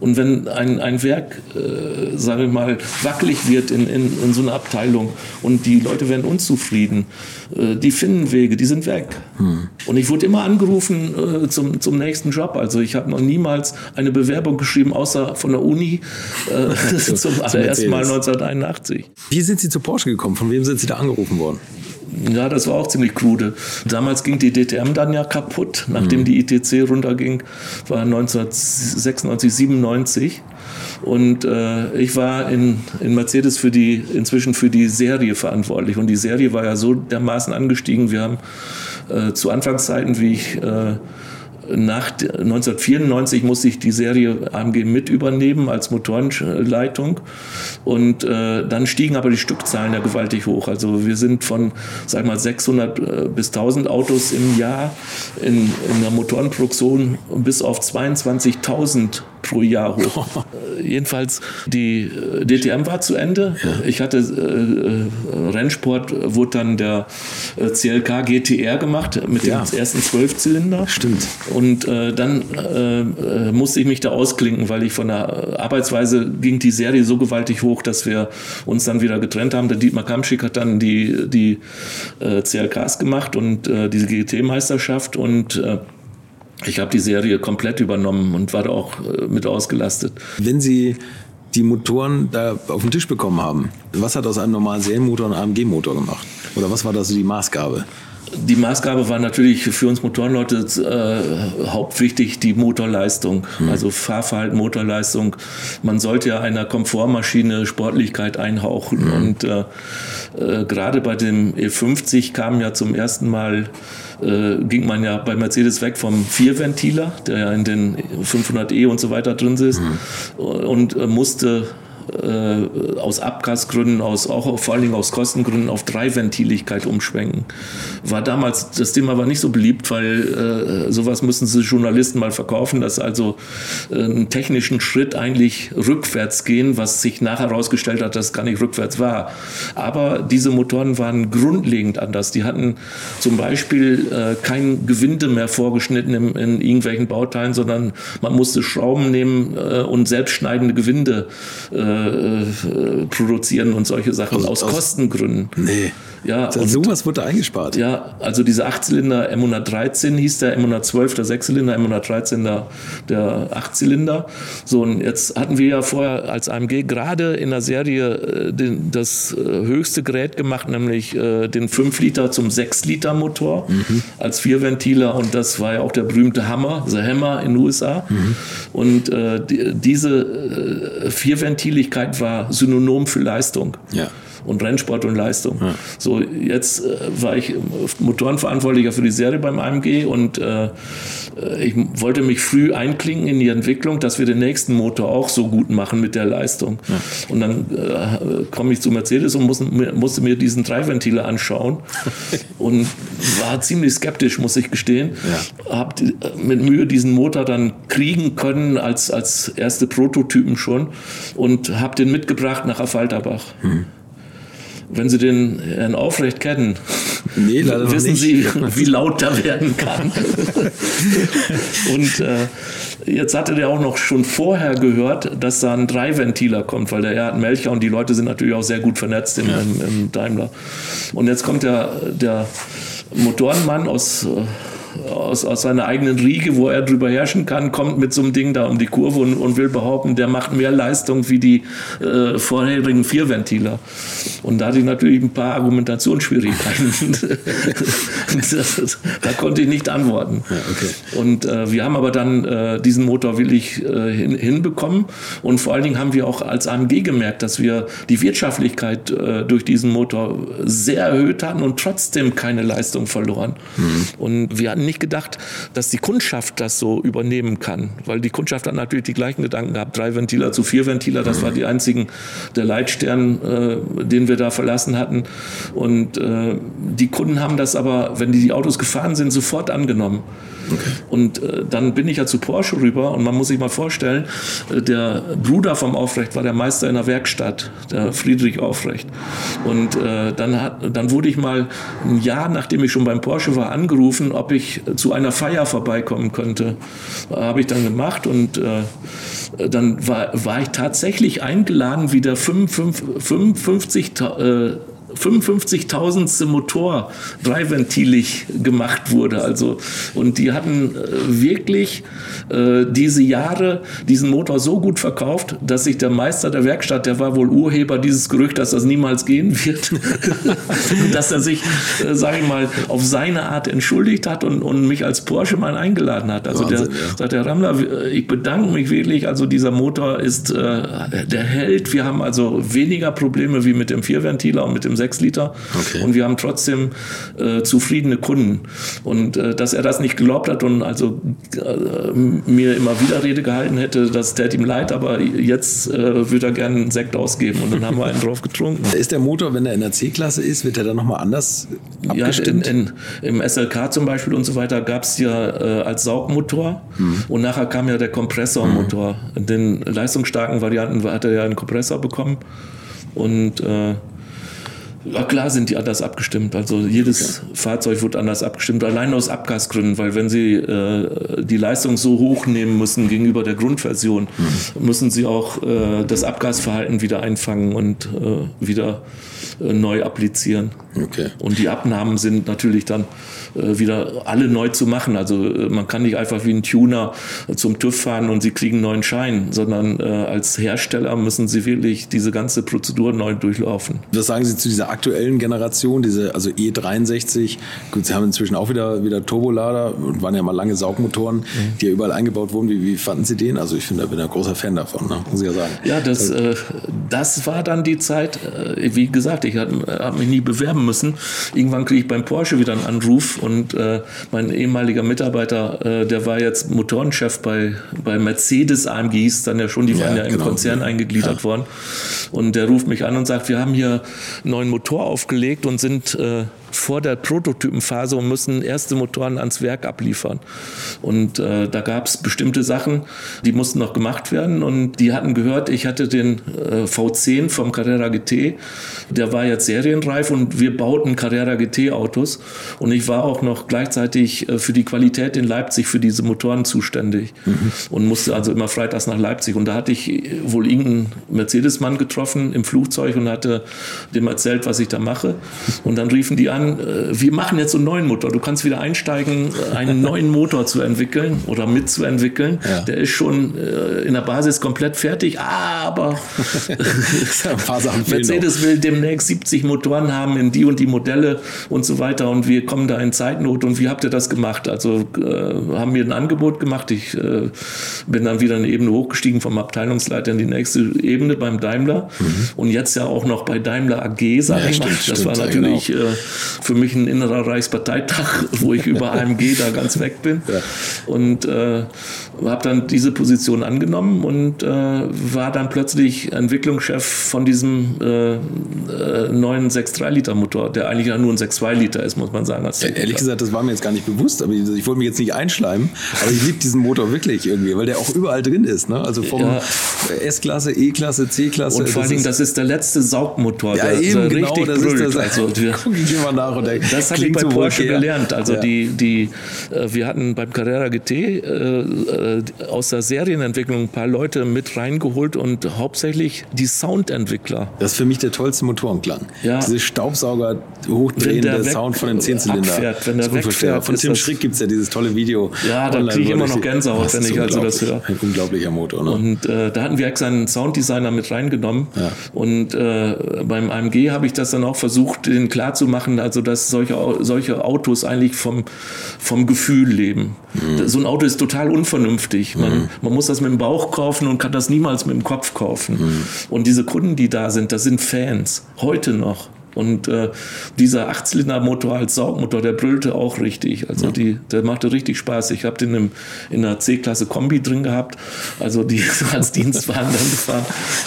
Und wenn ein, ein Werk, äh, sage ich mal, wackelig wird in, in, in so einer Abteilung und die Leute werden unzufrieden, äh, die finden Wege, die sind weg. Hm. Und ich wurde immer angerufen äh, zum, zum nächsten Job. Also ich habe noch niemals eine Bewerbung geschrieben, außer von der Uni äh, zum allerersten Mal 1981. Wie sind Sie zu Porsche gekommen? Von wem sind Sie da angerufen worden? Ja, das war auch ziemlich krude. Damals ging die DTM dann ja kaputt, nachdem mhm. die ITC runterging, war 1996, 97. Und äh, ich war in, in Mercedes für die, inzwischen für die Serie verantwortlich. Und die Serie war ja so dermaßen angestiegen. Wir haben äh, zu Anfangszeiten, wie ich äh, nach 1994 musste ich die Serie AMG mit übernehmen als Motorenleitung und äh, dann stiegen aber die Stückzahlen ja gewaltig hoch. Also wir sind von, sag mal, 600 äh, bis 1000 Autos im Jahr in, in der Motorenproduktion bis auf 22.000 pro Jahr hoch. Äh, jedenfalls, die äh, DTM war zu Ende. Ich hatte äh, äh Rennsport, wurde dann der CLK GTR gemacht mit ja. dem ersten Zwölfzylinder. Stimmt. Und äh, dann äh, musste ich mich da ausklinken, weil ich von der Arbeitsweise ging die Serie so gewaltig hoch, dass wir uns dann wieder getrennt haben. Der Dietmar Kamschick hat dann die, die CLKs gemacht und diese GT-Meisterschaft und ich habe die Serie komplett übernommen und war da auch äh, mit ausgelastet. Wenn Sie die Motoren da auf den Tisch bekommen haben, was hat aus einem normalen Serienmotor einen AMG-Motor gemacht? Oder was war da so die Maßgabe? Die Maßgabe war natürlich für uns Motorenleute äh, hauptwichtig die Motorleistung, mhm. also Fahrverhalten, Motorleistung. Man sollte ja einer Komfortmaschine Sportlichkeit einhauchen mhm. und äh, äh, gerade bei dem E50 kam ja zum ersten Mal äh, ging man ja bei Mercedes weg vom Vierventiler, der ja in den 500e und so weiter drin ist, mhm. und äh, musste äh, aus Abgasgründen, aus, auch vor allen Dingen aus Kostengründen auf Dreiventiligkeit umschwenken. War damals, das Thema war nicht so beliebt, weil äh, sowas müssen sie Journalisten mal verkaufen, dass also äh, einen technischen Schritt eigentlich rückwärts gehen, was sich nachher herausgestellt hat, dass es gar nicht rückwärts war. Aber diese Motoren waren grundlegend anders. Die hatten zum Beispiel äh, kein Gewinde mehr vorgeschnitten in, in, irgendwelchen Bauteilen, sondern man musste Schrauben nehmen äh, und selbstschneidende Gewinde äh, äh, produzieren und solche Sachen aus, aus Kostengründen. Nee. Ja, und, sowas wurde eingespart. Ja, also diese Achtzylinder M113 hieß der, M112 der Sechszylinder, M113 der, der Achtzylinder. So, und jetzt hatten wir ja vorher als AMG gerade in der Serie äh, den, das äh, höchste Gerät gemacht, nämlich äh, den 5 Liter zum 6 Liter Motor mhm. als Vierventiler und das war ja auch der berühmte Hammer, The Hammer in den USA. Mhm. Und äh, die, diese äh, Vierventiligkeit war synonym für Leistung. Ja und Rennsport und Leistung. Ja. So, jetzt äh, war ich Motorenverantwortlicher für die Serie beim AMG und äh, ich wollte mich früh einklinken in die Entwicklung, dass wir den nächsten Motor auch so gut machen mit der Leistung. Ja. Und dann äh, komme ich zu Mercedes und muss, musste mir diesen Dreiventiler anschauen und war ziemlich skeptisch, muss ich gestehen. Ja. Habe mit Mühe diesen Motor dann kriegen können als, als erste Prototypen schon und habe den mitgebracht nach Affalterbach. Hm. Wenn Sie den Herrn Aufrecht kennen, nee, wissen Sie, wie laut der werden kann. Und äh, jetzt hatte der auch noch schon vorher gehört, dass da ein Dreiventiler kommt, weil der Erhard Melcher und die Leute sind natürlich auch sehr gut vernetzt im, ja. im, im Daimler. Und jetzt kommt der, der Motorenmann aus äh, aus, aus seiner eigenen Riege, wo er drüber herrschen kann, kommt mit so einem Ding da um die Kurve und, und will behaupten, der macht mehr Leistung wie die äh, vorherigen Vierventiler. Und da hatte ich natürlich ein paar Argumentationsschwierigkeiten. das, da konnte ich nicht antworten. Ja, okay. Und äh, wir haben aber dann äh, diesen Motor willig äh, hin, hinbekommen. Und vor allen Dingen haben wir auch als AMG gemerkt, dass wir die Wirtschaftlichkeit äh, durch diesen Motor sehr erhöht hatten und trotzdem keine Leistung verloren. Mhm. Und wir hatten nicht gedacht, dass die Kundschaft das so übernehmen kann, weil die Kundschaft hat natürlich die gleichen Gedanken gehabt, drei Ventiler zu vier Ventiler, das war die einzigen der Leitstern, äh, den wir da verlassen hatten und äh, die Kunden haben das aber, wenn die, die Autos gefahren sind, sofort angenommen. Okay. Und äh, dann bin ich ja zu Porsche rüber und man muss sich mal vorstellen, äh, der Bruder vom Aufrecht war der Meister in der Werkstatt, der Friedrich Aufrecht. Und äh, dann, hat, dann wurde ich mal ein Jahr, nachdem ich schon beim Porsche war, angerufen, ob ich zu einer Feier vorbeikommen könnte. Habe ich dann gemacht und äh, dann war, war ich tatsächlich eingeladen, wie der 55, 55 äh, 55.000. Motor dreiventilig gemacht wurde. Also, und die hatten äh, wirklich äh, diese Jahre diesen Motor so gut verkauft, dass sich der Meister der Werkstatt, der war wohl Urheber dieses Gerücht, dass das niemals gehen wird, dass er sich, äh, sage ich mal, auf seine Art entschuldigt hat und, und mich als Porsche mal eingeladen hat. Also Wahnsinn, der ja. sagt der Rammler, ich bedanke mich wirklich. Also dieser Motor ist äh, der Held. Wir haben also weniger Probleme wie mit dem Vierventiler und mit dem 6 Liter. Okay. Und wir haben trotzdem äh, zufriedene Kunden. Und äh, dass er das nicht geglaubt hat und also äh, mir immer wieder Rede gehalten hätte, das täte ihm leid, aber jetzt äh, würde er gerne einen Sekt ausgeben und dann haben wir einen drauf getrunken. Ist der Motor, wenn er in der C-Klasse ist, wird er dann nochmal anders abgestimmt? Ja, in, in, im SLK zum Beispiel und so weiter gab es ja äh, als Saugmotor mhm. und nachher kam ja der Kompressormotor. Mhm. In den leistungsstarken Varianten hat er ja einen Kompressor bekommen und äh, ja, klar sind die anders abgestimmt. Also jedes okay. Fahrzeug wird anders abgestimmt, allein aus Abgasgründen, weil wenn sie äh, die Leistung so hoch nehmen müssen gegenüber der Grundversion, mhm. müssen sie auch äh, das Abgasverhalten wieder einfangen und äh, wieder äh, neu applizieren. Okay. Und die Abnahmen sind natürlich dann äh, wieder alle neu zu machen. Also äh, man kann nicht einfach wie ein Tuner zum TÜV fahren und sie kriegen einen neuen Schein, sondern als Hersteller müssen sie wirklich diese ganze Prozedur neu durchlaufen. Was sagen Sie zu dieser aktuellen Generation, diese also E63? Gut, Sie haben inzwischen auch wieder, wieder Turbolader und waren ja mal lange Saugmotoren, mhm. die ja überall eingebaut wurden. Wie, wie fanden Sie den? Also ich finde, da bin ein großer Fan davon, ne? muss ich ja sagen. Ja, das, äh, das war dann die Zeit, wie gesagt, ich habe hab mich nie bewerben müssen. Irgendwann kriege ich beim Porsche wieder einen Anruf und äh, mein ehemaliger Mitarbeiter, äh, der war jetzt Motorenchef bei, bei Mercedes AMG, hieß dann ja schon, die waren ja, ja im genau. Konzern eingegliedert ja. worden. Und der ruft mich an und sagt, wir haben hier einen neuen Motor aufgelegt und sind äh, vor der Prototypenphase und müssen erste Motoren ans Werk abliefern. Und äh, da gab es bestimmte Sachen, die mussten noch gemacht werden. Und die hatten gehört, ich hatte den äh, V10 vom Carrera GT, der war jetzt serienreif und wir bauten Carrera GT Autos. Und ich war auch noch gleichzeitig äh, für die Qualität in Leipzig für diese Motoren zuständig mhm. und musste also immer freitags nach Leipzig. Und da hatte ich wohl irgendeinen Mercedes-Mann getroffen im Flugzeug und hatte dem erzählt, was ich da mache. Und dann riefen die an, an, äh, wir machen jetzt einen neuen Motor. Du kannst wieder einsteigen, äh, einen neuen Motor zu entwickeln oder mitzuentwickeln. Ja. Der ist schon äh, in der Basis komplett fertig, aber Mercedes will demnächst 70 Motoren haben in die und die Modelle und so weiter und wir kommen da in Zeitnot und wie habt ihr das gemacht? Also äh, haben mir ein Angebot gemacht. Ich äh, bin dann wieder eine Ebene hochgestiegen vom Abteilungsleiter in die nächste Ebene beim Daimler mhm. und jetzt ja auch noch bei Daimler AG, sag ja, ich mal. Das stimmt, war natürlich genau. äh, für mich ein innerer Reichsparteitag, wo ich über AMG da ganz weg bin. Ja. Und äh, habe dann diese Position angenommen und äh, war dann plötzlich Entwicklungschef von diesem äh, äh, neuen 6,3 Liter Motor, der eigentlich ja nur ein 6,2 Liter ist, muss man sagen. Ja, ehrlich gesagt, das war mir jetzt gar nicht bewusst, aber ich, ich wollte mich jetzt nicht einschleimen, aber ich liebe diesen Motor wirklich irgendwie, weil der auch überall drin ist. Ne? Also vom ja. S-Klasse, E-Klasse, C-Klasse. Und vor allen Dingen, das ist der letzte Saugmotor, ja, der eben, genau, richtig das brüllt. Ist das, also, guck ich immer nach und das habe ich bei so Porsche gelernt. Also die, die, äh, wir hatten beim Carrera GT äh, äh, aus der Serienentwicklung ein paar Leute mit reingeholt und hauptsächlich die Soundentwickler. Das ist für mich der tollste Motorenklang. Ja. Diese Staubsauger hochdrehende Sound von dem Zehnzylinder. Abfährt, wenn der wegfährt. Von Tim Schrick gibt es ja dieses tolle Video. Ja, da kriege ich immer noch Gänsehaut, wenn ich also das höre. Ein unglaublicher Motor. Ne? Und äh, da hatten wir extra einen Sounddesigner mit reingenommen. Ja. Und äh, beim AMG habe ich das dann auch versucht, den klarzumachen, also dass solche, solche Autos eigentlich vom, vom Gefühl leben. Mhm. So ein Auto ist total unvernünftig. Man, mhm. man muss das mit dem Bauch kaufen und kann das niemals mit dem Kopf kaufen. Mhm. Und diese Kunden, die da sind, das sind Fans. Heute noch. Und äh, dieser Achtzylindermotor als Saugmotor, der brüllte auch richtig. Also ja. die, der machte richtig Spaß. Ich habe den im, in einer C-Klasse Kombi drin gehabt. Also die als Dienstwagen dann gefahren.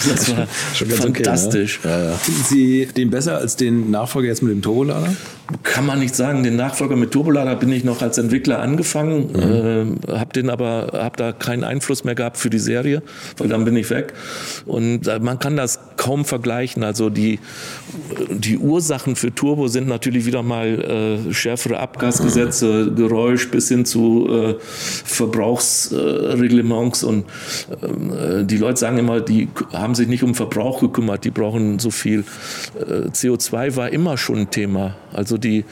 Das war Schon fantastisch. Okay, ne? ja, ja. Finden Sie den besser als den Nachfolger jetzt mit dem Turbolader? Kann man nicht sagen. Den Nachfolger mit Turbolader bin ich noch als Entwickler angefangen, mhm. äh, habe den aber hab da keinen Einfluss mehr gehabt für die Serie, weil dann bin ich weg. Und äh, man kann das kaum vergleichen. Also die, die die Ursachen für Turbo sind natürlich wieder mal äh, schärfere Abgasgesetze, Geräusch bis hin zu äh, Verbrauchsreglements und äh, die Leute sagen immer, die haben sich nicht um Verbrauch gekümmert, die brauchen so viel. Äh, CO2 war immer schon ein Thema. Also die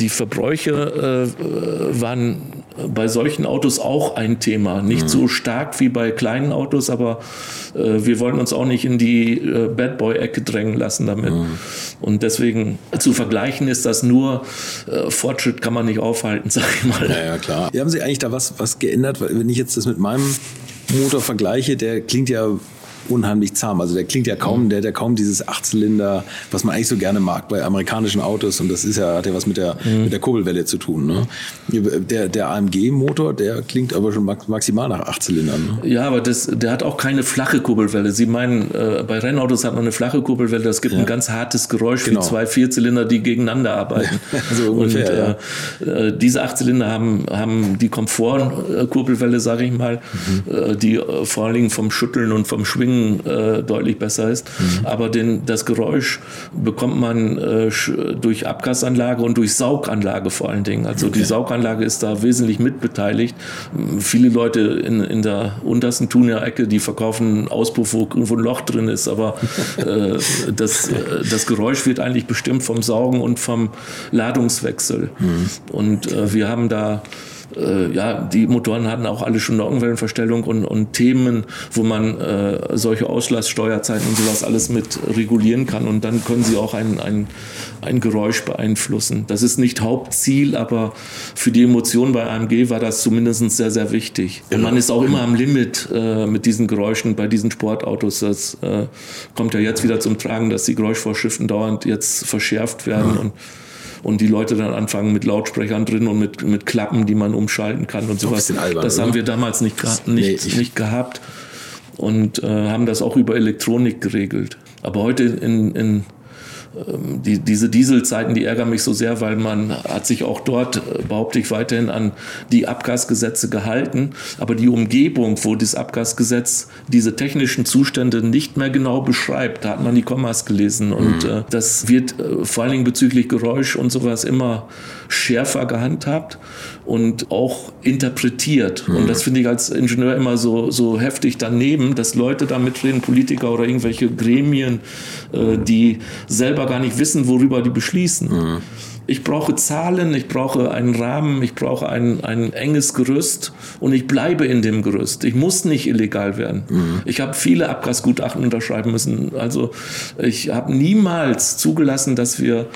die Verbräuche äh, waren bei solchen Autos auch ein Thema. Nicht mhm. so stark wie bei kleinen Autos, aber äh, wir wollen uns auch nicht in die äh, Bad Boy-Ecke drängen lassen damit. Mhm. Und deswegen zu vergleichen ist das nur, äh, Fortschritt kann man nicht aufhalten, sag ich mal. Ja, ja, klar. Haben Sie eigentlich da was, was geändert? Wenn ich jetzt das mit meinem Motor vergleiche, der klingt ja unheimlich zahm. Also der klingt ja kaum, der hat ja kaum dieses Achtzylinder, was man eigentlich so gerne mag bei amerikanischen Autos. Und das ist ja, hat ja was mit der, mhm. mit der Kurbelwelle zu tun. Ne? Der, der AMG-Motor, der klingt aber schon maximal nach Achtzylindern. Ne? Ja, aber das, der hat auch keine flache Kurbelwelle. Sie meinen, äh, bei Rennautos hat man eine flache Kurbelwelle, das gibt ja. ein ganz hartes Geräusch genau. wie zwei Vierzylinder, die gegeneinander arbeiten. also ungefähr, Und äh, ja. äh, diese Achtzylinder haben, haben die Komfortkurbelwelle, sage ich mal, mhm. Äh, die äh, vor allen Dingen vom Schütteln und vom Schwingen Klingen äh, deutlich besser ist. Mhm. Aber den, das Geräusch bekommt man äh, durch Abgasanlage und durch Sauganlage vor allen Dingen. Also okay. die Sauganlage ist da wesentlich mitbeteiligt. Viele Leute in, in der untersten Tuner-Ecke, die verkaufen Auspuff, wo irgendwo ein Loch drin ist, aber äh, das, äh, das Geräusch wird eigentlich bestimmt vom Saugen und vom Ladungswechsel. Mhm. Und äh, wir haben da äh, ja, die Motoren hatten auch alle schon Nockenwellenverstellung und, und Themen, wo man äh, solche Auslasssteuerzeiten und sowas alles mit regulieren kann und dann können sie auch ein, ein, ein Geräusch beeinflussen. Das ist nicht Hauptziel, aber für die Emotionen bei AMG war das zumindest sehr, sehr wichtig. Und man ist auch immer am Limit äh, mit diesen Geräuschen bei diesen Sportautos. Das äh, kommt ja jetzt wieder zum Tragen, dass die Geräuschvorschriften dauernd jetzt verschärft werden und und die Leute dann anfangen mit Lautsprechern drin und mit, mit Klappen, die man umschalten kann und sowas. Albern, das haben oder? wir damals nicht, nicht, nee, nicht gehabt und äh, haben das auch über Elektronik geregelt. Aber heute in, in die, diese Dieselzeiten, die ärgern mich so sehr, weil man hat sich auch dort, äh, behaupte ich, weiterhin an die Abgasgesetze gehalten. Aber die Umgebung, wo das Abgasgesetz diese technischen Zustände nicht mehr genau beschreibt, da hat man die Kommas gelesen. Und mhm. äh, das wird äh, vor allen Dingen bezüglich Geräusch und sowas immer schärfer gehandhabt und auch interpretiert. Mhm. Und das finde ich als Ingenieur immer so, so heftig daneben, dass Leute da mitreden, Politiker oder irgendwelche Gremien, äh, die selber gar nicht wissen, worüber die beschließen. Mhm. Ich brauche Zahlen, ich brauche einen Rahmen, ich brauche ein, ein enges Gerüst und ich bleibe in dem Gerüst. Ich muss nicht illegal werden. Mhm. Ich habe viele Abgasgutachten unterschreiben müssen. Also ich habe niemals zugelassen, dass wir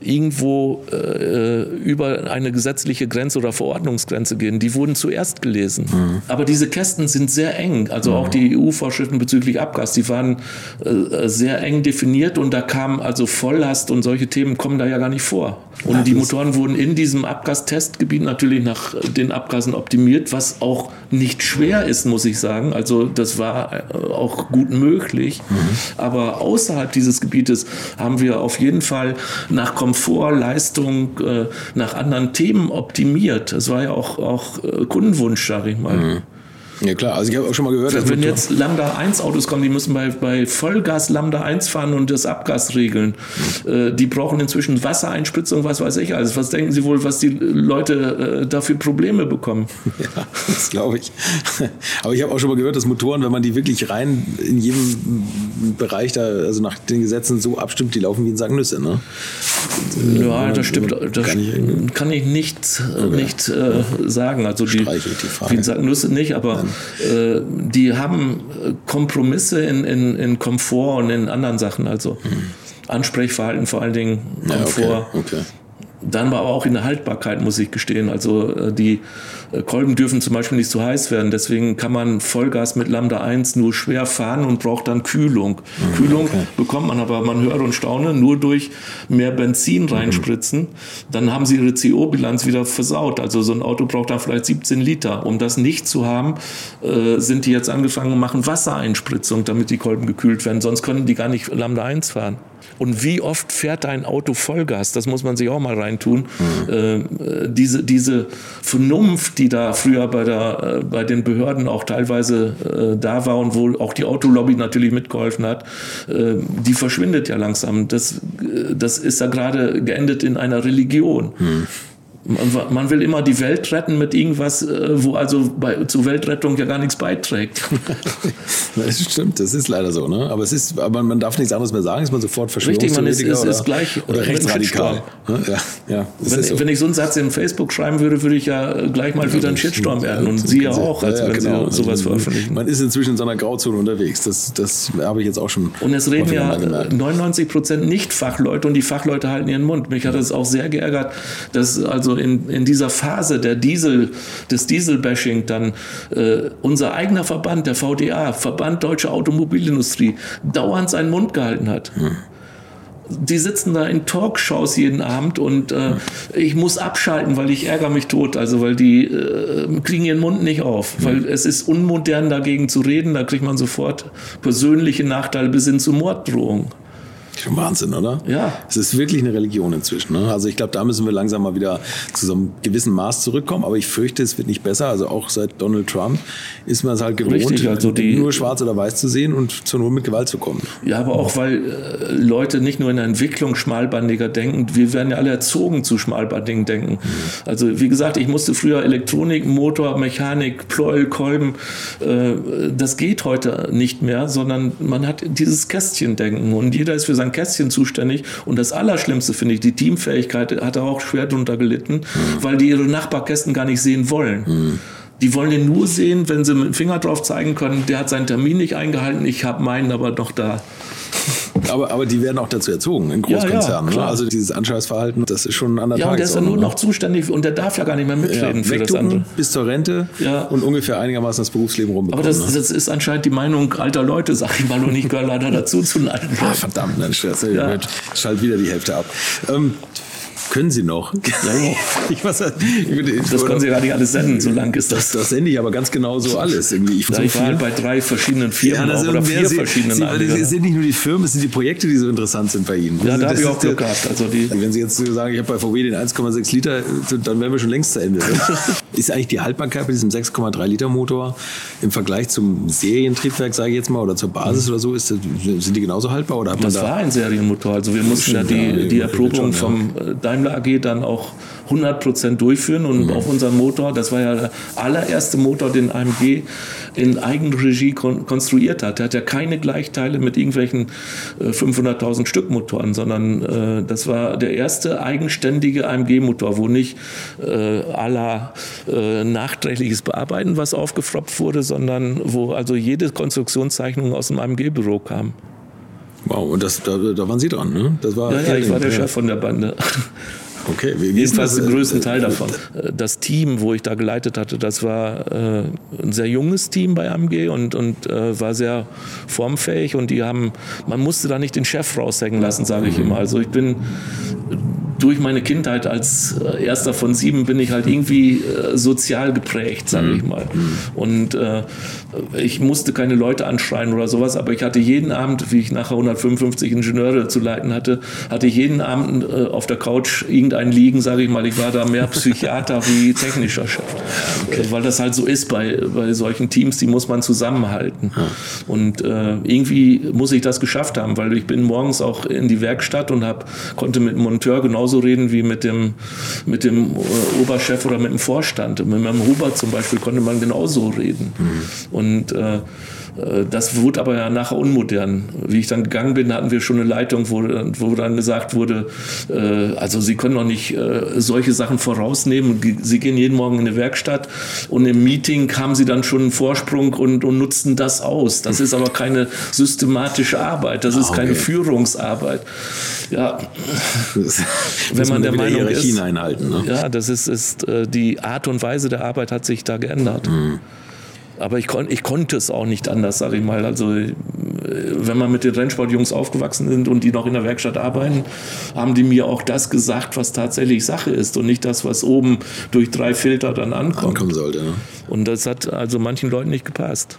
irgendwo äh, über eine gesetzliche Grenze oder Verordnungsgrenze gehen. Die wurden zuerst gelesen. Mhm. Aber diese Kästen sind sehr eng. Also mhm. auch die EU-Vorschriften bezüglich Abgas, die waren äh, sehr eng definiert und da kam also Volllast und solche Themen kommen da ja gar nicht vor. Und die Motoren wurden in diesem Abgastestgebiet natürlich nach den Abgasen optimiert, was auch nicht schwer ist, muss ich sagen. Also das war äh, auch gut möglich. Mhm. Aber außerhalb dieses Gebietes haben wir auf jeden Fall nach Komfort, Leistung, äh, nach anderen Themen optimiert. Das war ja auch, auch äh, Kundenwunsch, sage ich mal. Mhm. Ja klar, also ich habe auch schon mal gehört. Wenn, wenn jetzt Lambda 1 Autos kommen, die müssen bei, bei Vollgas Lambda 1 fahren und das Abgas regeln. Äh, die brauchen inzwischen Wassereinspritzung, was weiß ich alles. Was denken Sie wohl, was die Leute äh, dafür Probleme bekommen? Ja, das glaube ich. Aber ich habe auch schon mal gehört, dass Motoren, wenn man die wirklich rein in jedem Bereich da, also nach den Gesetzen so abstimmt, die laufen wie ein Sack Nüsse, ne? Ja, das stimmt. Das kann ich, nicht, okay. nicht äh, sagen. Also die, die wie ein Sack Nüsse nicht, aber äh, die haben Kompromisse in, in, in Komfort und in anderen Sachen, also hm. Ansprechverhalten vor allen Dingen, Komfort. Ja, okay, okay. Dann war aber auch in der Haltbarkeit, muss ich gestehen. Also äh, die äh, Kolben dürfen zum Beispiel nicht zu heiß werden. Deswegen kann man Vollgas mit Lambda 1 nur schwer fahren und braucht dann Kühlung. Mhm, Kühlung okay. bekommt man aber, man hört und staune, nur durch mehr Benzin reinspritzen. Mhm. Dann haben sie ihre CO-Bilanz wieder versaut. Also so ein Auto braucht dann vielleicht 17 Liter. Um das nicht zu haben, äh, sind die jetzt angefangen und machen Wassereinspritzung, damit die Kolben gekühlt werden. Sonst können die gar nicht Lambda 1 fahren. Und wie oft fährt ein Auto Vollgas? Das muss man sich auch mal reintun tun. Mhm. Äh, diese, diese Vernunft, die da früher bei, der, äh, bei den Behörden auch teilweise äh, da war und wo auch die Autolobby natürlich mitgeholfen hat, äh, die verschwindet ja langsam. Das, äh, das ist ja gerade geendet in einer Religion. Mhm. Man will immer die Welt retten mit irgendwas, äh, wo also bei, zur Weltrettung ja gar nichts beiträgt. das stimmt, das ist leider so. Ne? Aber, es ist, aber man darf nichts anderes mehr sagen, ist man sofort Verschwörungstheoretiker Richtig, man ist, oder, ist gleich oder rechtsradikal. Ne? Ja, ja, wenn, so. wenn, ich so einen Satz in Facebook schreiben würde, würde ich ja gleich mal ja, wieder einen Shitstorm werden. Und Sie ja auch, als ja, wenn genau. Sie sowas veröffentlichen. Man ist inzwischen in so einer Grauzone unterwegs. Das, das habe ich jetzt auch schon. Und es reden ja 99 Prozent Nicht-Fachleute und die Fachleute halten ihren Mund. Mich hat es auch sehr geärgert, dass also in, in dieser Phase der Diesel, des Dieselbashing dann äh, unser eigener Verband, der VDA, Verband Deutsche Automobilindustrie, dauernd seinen Mund gehalten hat. Hm die sitzen da in Talkshows jeden Abend und äh, ich muss abschalten, weil ich ärgere mich tot. Also weil die äh, kriegen ihren Mund nicht auf, weil mhm. es ist unmodern dagegen zu reden. Da kriegt man sofort persönliche Nachteile bis hin zu Morddrohungen. Schon Wahnsinn, oder? Ja. Es ist wirklich eine Religion inzwischen. Ne? Also ich glaube, da müssen wir langsam mal wieder zu so einem gewissen Maß zurückkommen. Aber ich fürchte, es wird nicht besser. Also auch seit Donald Trump ist man es halt gewohnt, Richtig, also die, nur schwarz oder weiß zu sehen und zur Not mit Gewalt zu kommen. Ja, aber auch weil äh, Leute nicht nur in der Entwicklung schmalbandiger denken. Wir werden ja alle erzogen zu schmalbandigen Denken. Mhm. Also wie gesagt, ich musste früher Elektronik, Motor, Mechanik, Pleuel, Kolben. Äh, das geht heute nicht mehr, sondern man hat dieses Kästchendenken und jeder ist für sein sein Kästchen zuständig. Und das Allerschlimmste finde ich, die Teamfähigkeit hat er auch schwer drunter gelitten, mhm. weil die ihre Nachbarkästen gar nicht sehen wollen. Mhm. Die wollen den nur sehen, wenn sie mit dem Finger drauf zeigen können, der hat seinen Termin nicht eingehalten, ich habe meinen aber noch da. Aber, aber die werden auch dazu erzogen in Großkonzernen. Ja, ja, ne? Also dieses Anscheißverhalten, das ist schon an der Ja, und der ist ja nur noch zuständig und der darf ja gar nicht mehr mitreden ja, für das andere. Bis zur Rente ja. und ungefähr einigermaßen das Berufsleben rumbekommen. Aber das, ne? das, ist anscheinend die Meinung alter Leute, sag ich mal, und ich gehöre leider dazu zu neigen. Ah, verdammt, dann ja. schalt wieder die Hälfte ab. Ähm, können Sie noch? Ja, ich weiß, ich, das können Sie gar nicht alles senden, so lang ist das. Das, sende ich aber ganz genau so alles. Irgendwie. Ich, ja, ich war halt bei drei verschiedenen Firmen ja, oder vier Sie, verschiedenen Sie, Es sind nicht nur die Firmen, es sind die Projekte, die so interessant sind bei Ihnen. Ja, da habe ich auch Glück gehabt. Also die wenn Sie jetzt sagen, ich habe bei VW den 1,6 Liter, dann wären wir schon längst zu Ende. ist eigentlich die Haltbarkeit bei diesem 6,3 Liter Motor im Vergleich zum Serientriebwerk, sage ich jetzt mal, oder zur Basis mhm. oder so, ist, sind die genauso haltbar? Oder hat das da war ein Serienmotor. Also wir mussten ja die, die Erprobung vom Daimler AG dann auch 100 durchführen und mhm. auf unserem Motor, das war ja der allererste Motor, den AMG in Eigenregie kon konstruiert hat. Der hat ja keine Gleichteile mit irgendwelchen äh, 500.000 Stück Motoren, sondern äh, das war der erste eigenständige AMG-Motor, wo nicht äh, aller äh, nachträgliches Bearbeiten was aufgefropft wurde, sondern wo also jede Konstruktionszeichnung aus dem AMG-Büro kam. Wow, und das, da, da waren Sie dran, ne? Das war ja, ja ich war der Chef von der Bande. Okay, wie, Jedenfalls den größten Teil davon. Das Team, wo ich da geleitet hatte, das war äh, ein sehr junges Team bei AMG und, und äh, war sehr formfähig und die haben, man musste da nicht den Chef raushängen lassen, sage ich immer. Also ich bin durch meine Kindheit als äh, erster von sieben bin ich halt irgendwie äh, sozial geprägt, sage ich mhm. mal. Und äh, ich musste keine Leute anschreien oder sowas, aber ich hatte jeden Abend, wie ich nachher 155 Ingenieure zu leiten hatte, hatte ich jeden Abend äh, auf der Couch irgendeinen liegen, sage ich mal. Ich war da mehr Psychiater wie technischer Chef. Okay. Weil das halt so ist bei, bei solchen Teams, die muss man zusammenhalten. Ja. Und äh, irgendwie muss ich das geschafft haben, weil ich bin morgens auch in die Werkstatt und hab, konnte mit dem Monteur genauso reden wie mit dem, mit dem äh, Oberchef oder mit dem Vorstand. Mit meinem Huber zum Beispiel konnte man genauso reden. Mhm. Und äh, äh, das wurde aber ja nachher unmodern. Wie ich dann gegangen bin, hatten wir schon eine Leitung, wo, wo dann gesagt wurde, äh, also Sie können doch nicht äh, solche Sachen vorausnehmen. Sie gehen jeden Morgen in eine Werkstatt und im Meeting haben Sie dann schon einen Vorsprung und, und nutzen das aus. Das ist aber keine systematische Arbeit, das ist okay. keine Führungsarbeit. Ja, wenn man der Meinung ist, einhalten, ne? ja, das ist, ist die Art und Weise der Arbeit hat sich da geändert. Mhm. Aber ich, kon, ich konnte es auch nicht anders, sage ich mal. Also äh, wenn man mit den Rennsportjungs aufgewachsen sind und die noch in der Werkstatt arbeiten, haben die mir auch das gesagt, was tatsächlich Sache ist und nicht das, was oben durch drei Filter dann ankommt. Ankommen sollte, ja. Und das hat also manchen Leuten nicht gepasst.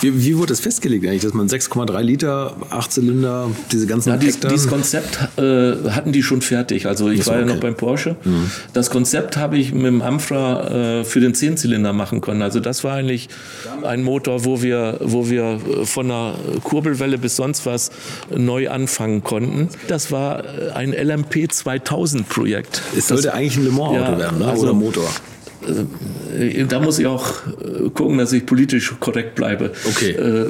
Wie, wie, wurde das festgelegt eigentlich, dass man 6,3 Liter, 8 Zylinder, diese ganzen ja, dies, Dieses Konzept äh, hatten die schon fertig. Also ich war okay. ja noch beim Porsche. Mhm. Das Konzept habe ich mit dem Amfra äh, für den 10-Zylinder machen können. Also das war eigentlich ein Motor, wo wir, wo wir von einer Kurbelwelle bis sonst was neu anfangen konnten. Das war äh, ein LMP 2000 Projekt. Es sollte das, eigentlich ein Le Mans Auto ja, werden, ne? also, oder Motor? Äh, da muss ich auch äh, gucken, dass ich politisch korrekt bleibe. Okay. Äh,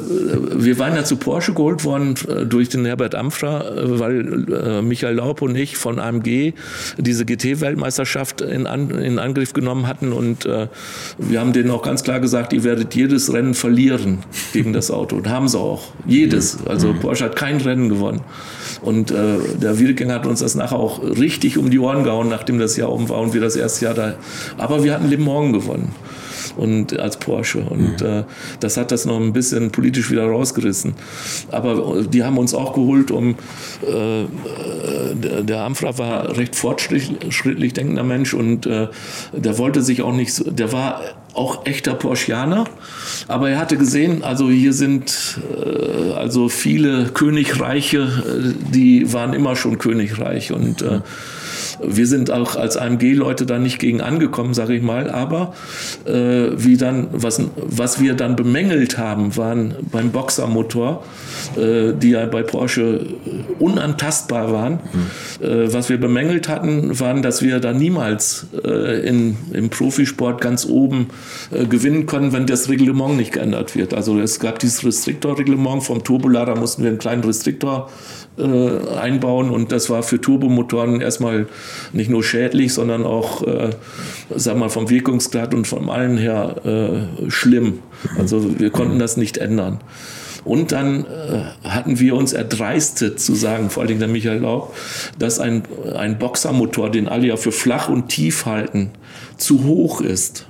wir waren ja zu Porsche geholt worden durch den Herbert Amfra, weil Michael Laub und ich von AMG diese GT-Weltmeisterschaft in, in, Angriff genommen hatten und wir haben denen auch ganz klar gesagt, ihr werdet jedes Rennen verlieren gegen das Auto. Und haben sie auch. Jedes. Also mhm. Porsche hat kein Rennen gewonnen. Und der Wiedeking hat uns das nachher auch richtig um die Ohren gehauen, nachdem das Jahr um war und wir das erste Jahr da. Aber wir hatten Le Mans gewonnen und als Porsche. Und mhm. äh, das hat das noch ein bisschen politisch wieder rausgerissen. Aber die haben uns auch geholt, um äh, der, der Amfra war recht fortschrittlich denkender Mensch und äh, der wollte sich auch nicht, so, der war auch echter Porschianer, aber er hatte gesehen, also hier sind äh, also viele Königreiche, äh, die waren immer schon Königreich und äh, wir sind auch als AMG-Leute da nicht gegen angekommen, sage ich mal. Aber äh, wie dann, was, was wir dann bemängelt haben, waren beim Boxermotor, äh, die ja bei Porsche unantastbar waren. Mhm. Äh, was wir bemängelt hatten, waren, dass wir da niemals äh, in, im Profisport ganz oben äh, gewinnen können, wenn das Reglement nicht geändert wird. Also es gab dieses Restriktorreglement vom Turbolader, mussten wir einen kleinen Restriktor äh, einbauen und das war für Turbomotoren erstmal nicht nur schädlich, sondern auch, äh, sag mal, vom Wirkungsgrad und von allen her äh, schlimm. Also wir konnten das nicht ändern. Und dann äh, hatten wir uns erdreistet zu sagen, vor allem der Michael Laub, dass ein, ein Boxermotor, den alle ja für flach und tief halten, zu hoch ist.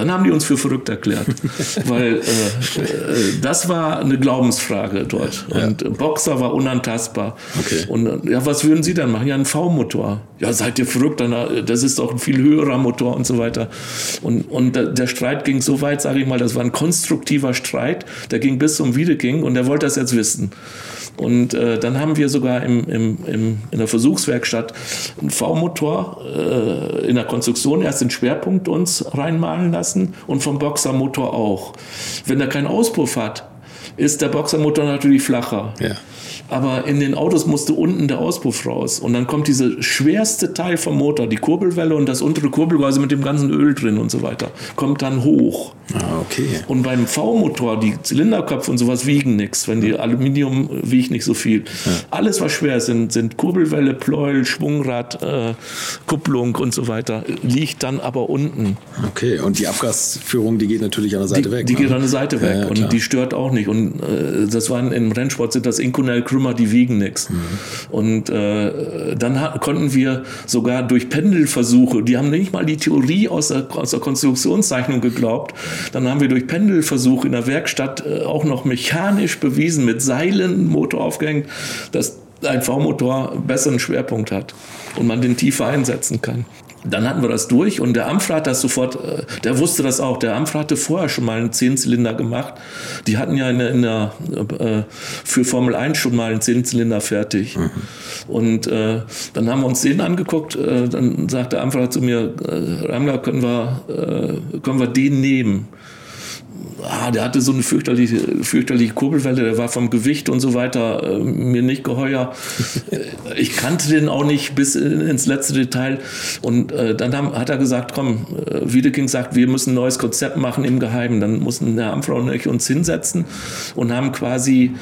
Dann haben die uns für verrückt erklärt, weil äh, äh, das war eine Glaubensfrage dort. Ja. Und Boxer war unantastbar. Okay. Und ja, was würden Sie dann machen? Ja, ein V-Motor. Ja, seid ihr verrückt? Dann, äh, das ist doch ein viel höherer Motor und so weiter. Und, und der Streit ging so weit, sage ich mal, das war ein konstruktiver Streit. Der ging bis zum Wiedeking und der wollte das jetzt wissen. Und äh, dann haben wir sogar im, im, im, in der Versuchswerkstatt einen V-Motor äh, in der Konstruktion erst den Schwerpunkt uns reinmalen lassen und vom Boxermotor auch. Wenn er keinen Auspuff hat, ist der Boxermotor natürlich flacher. Ja. Aber in den Autos musste unten der Auspuff raus. Und dann kommt diese schwerste Teil vom Motor, die Kurbelwelle und das untere Kurbelgehäuse mit dem ganzen Öl drin und so weiter, kommt dann hoch. Ah, okay. Und beim V-Motor, die Zylinderköpfe und sowas wiegen nichts, wenn die Aluminium wiegt nicht so viel. Ja. Alles, was schwer ist, sind, sind Kurbelwelle, Pleuel, Schwungrad, äh, Kupplung und so weiter, liegt dann aber unten. Okay, und die Abgasführung, die geht natürlich an der Seite die, weg. Die ne? geht an der Seite weg ja, ja, und die stört auch nicht. Und äh, das waren im Rennsport sind das Inconel Krümmer, die wiegen nichts. Mhm. Und äh, dann hat, konnten wir sogar durch Pendelversuche, die haben nicht mal die Theorie aus der, aus der Konstruktionszeichnung geglaubt, dann haben wir durch Pendelversuche in der Werkstatt äh, auch noch mechanisch bewiesen, mit Seilen Motor aufgehängt, dass ein V-Motor besseren Schwerpunkt hat und man den tiefer einsetzen kann. Dann hatten wir das durch und der Amfra hat das sofort, äh, der wusste das auch. Der Amfra hatte vorher schon mal einen Zehnzylinder gemacht. Die hatten ja in der, in der, äh, für Formel 1 schon mal einen Zehnzylinder fertig. Mhm. Und äh, dann haben wir uns den angeguckt. Äh, dann sagte der Amfra zu mir, äh, Ramler, können wir, können wir den nehmen? Ah, der hatte so eine fürchterliche, fürchterliche Kurbelwelle, der war vom Gewicht und so weiter äh, mir nicht geheuer. ich kannte den auch nicht bis ins letzte Detail. Und äh, dann haben, hat er gesagt, komm, äh, Wiedeking sagt, wir müssen ein neues Konzept machen im Geheimen. Dann mussten Herr Amfrau und ich uns hinsetzen und haben quasi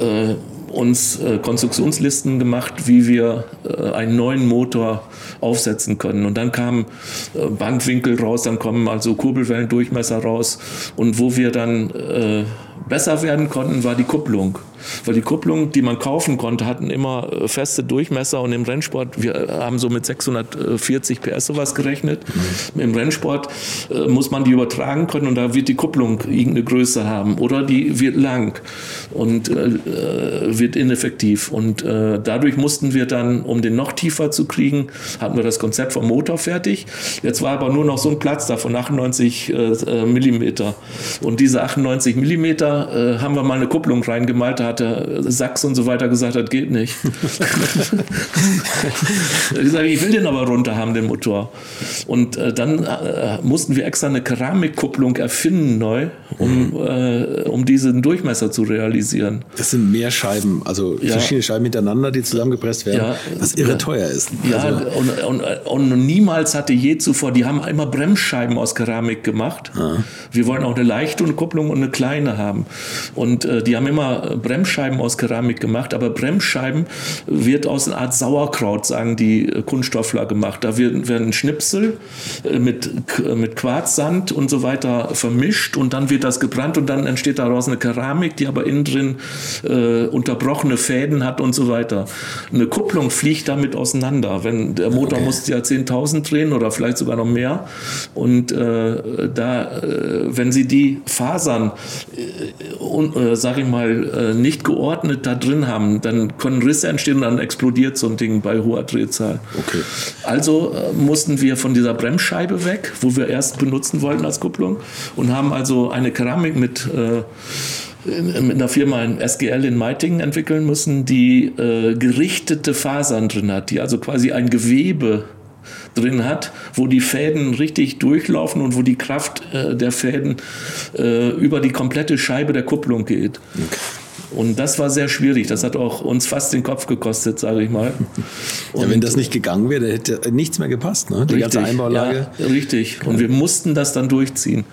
äh, uns äh, Konstruktionslisten gemacht, wie wir äh, einen neuen Motor aufsetzen können. Und dann kamen äh, Bankwinkel raus, dann kommen also Kurbelwellendurchmesser raus. Und wo wir dann äh, besser werden konnten, war die Kupplung. Weil die Kupplung, die man kaufen konnte, hatten immer äh, feste Durchmesser und im Rennsport, wir haben so mit 640 PS sowas gerechnet. Mhm. Im Rennsport äh, muss man die übertragen können und da wird die Kupplung irgendeine Größe haben oder die wird lang und äh, äh wird ineffektiv. Und äh, dadurch mussten wir dann, um den noch tiefer zu kriegen, hatten wir das Konzept vom Motor fertig. Jetzt war aber nur noch so ein Platz da von 98 äh, Millimeter. Und diese 98 Millimeter haben wir mal eine Kupplung reingemalt, da hat der Sachs und so weiter gesagt hat, geht nicht. ich sage, ich will den aber runter haben, den Motor. Und äh, dann äh, mussten wir extra eine Keramikkupplung erfinden neu, um, mhm. äh, um diesen Durchmesser zu realisieren. Das sind mehr Scheiben, also ja. verschiedene Scheiben hintereinander, die zusammengepresst werden, ja. was irre teuer ist. Ja, also. und, und, und, niemals hatte je zuvor, die haben immer Bremsscheiben aus Keramik gemacht. Ah. Wir wollen auch eine leichte Kupplung und eine kleine haben. Und äh, die haben immer Bremsscheiben Bremsscheiben aus Keramik gemacht, aber Bremsscheiben wird aus einer Art Sauerkraut, sagen die äh, Kunststoffler, gemacht. Da werden Schnipsel äh, mit, äh, mit Quarzsand und so weiter vermischt und dann wird das gebrannt und dann entsteht daraus eine Keramik, die aber innen drin äh, unterbrochene Fäden hat und so weiter. Eine Kupplung fliegt damit auseinander. Wenn der Motor okay. muss ja 10.000 drehen oder vielleicht sogar noch mehr und äh, da, äh, wenn sie die Fasern, äh, sag ich mal, nicht nicht geordnet da drin haben, dann können Risse entstehen und dann explodiert so ein Ding bei hoher Drehzahl. Okay. Also äh, mussten wir von dieser Bremsscheibe weg, wo wir erst benutzen wollten als Kupplung und haben also eine Keramik mit äh, mit einer Firma in SGL in Meitingen entwickeln müssen, die äh, gerichtete Fasern drin hat, die also quasi ein Gewebe drin hat, wo die Fäden richtig durchlaufen und wo die Kraft äh, der Fäden äh, über die komplette Scheibe der Kupplung geht. Okay. Und das war sehr schwierig. Das hat auch uns fast den Kopf gekostet, sage ich mal. Und ja, wenn das nicht gegangen wäre, hätte nichts mehr gepasst, ne? Die richtig, ganze Einbaulage. Ja, richtig. Und wir mussten das dann durchziehen.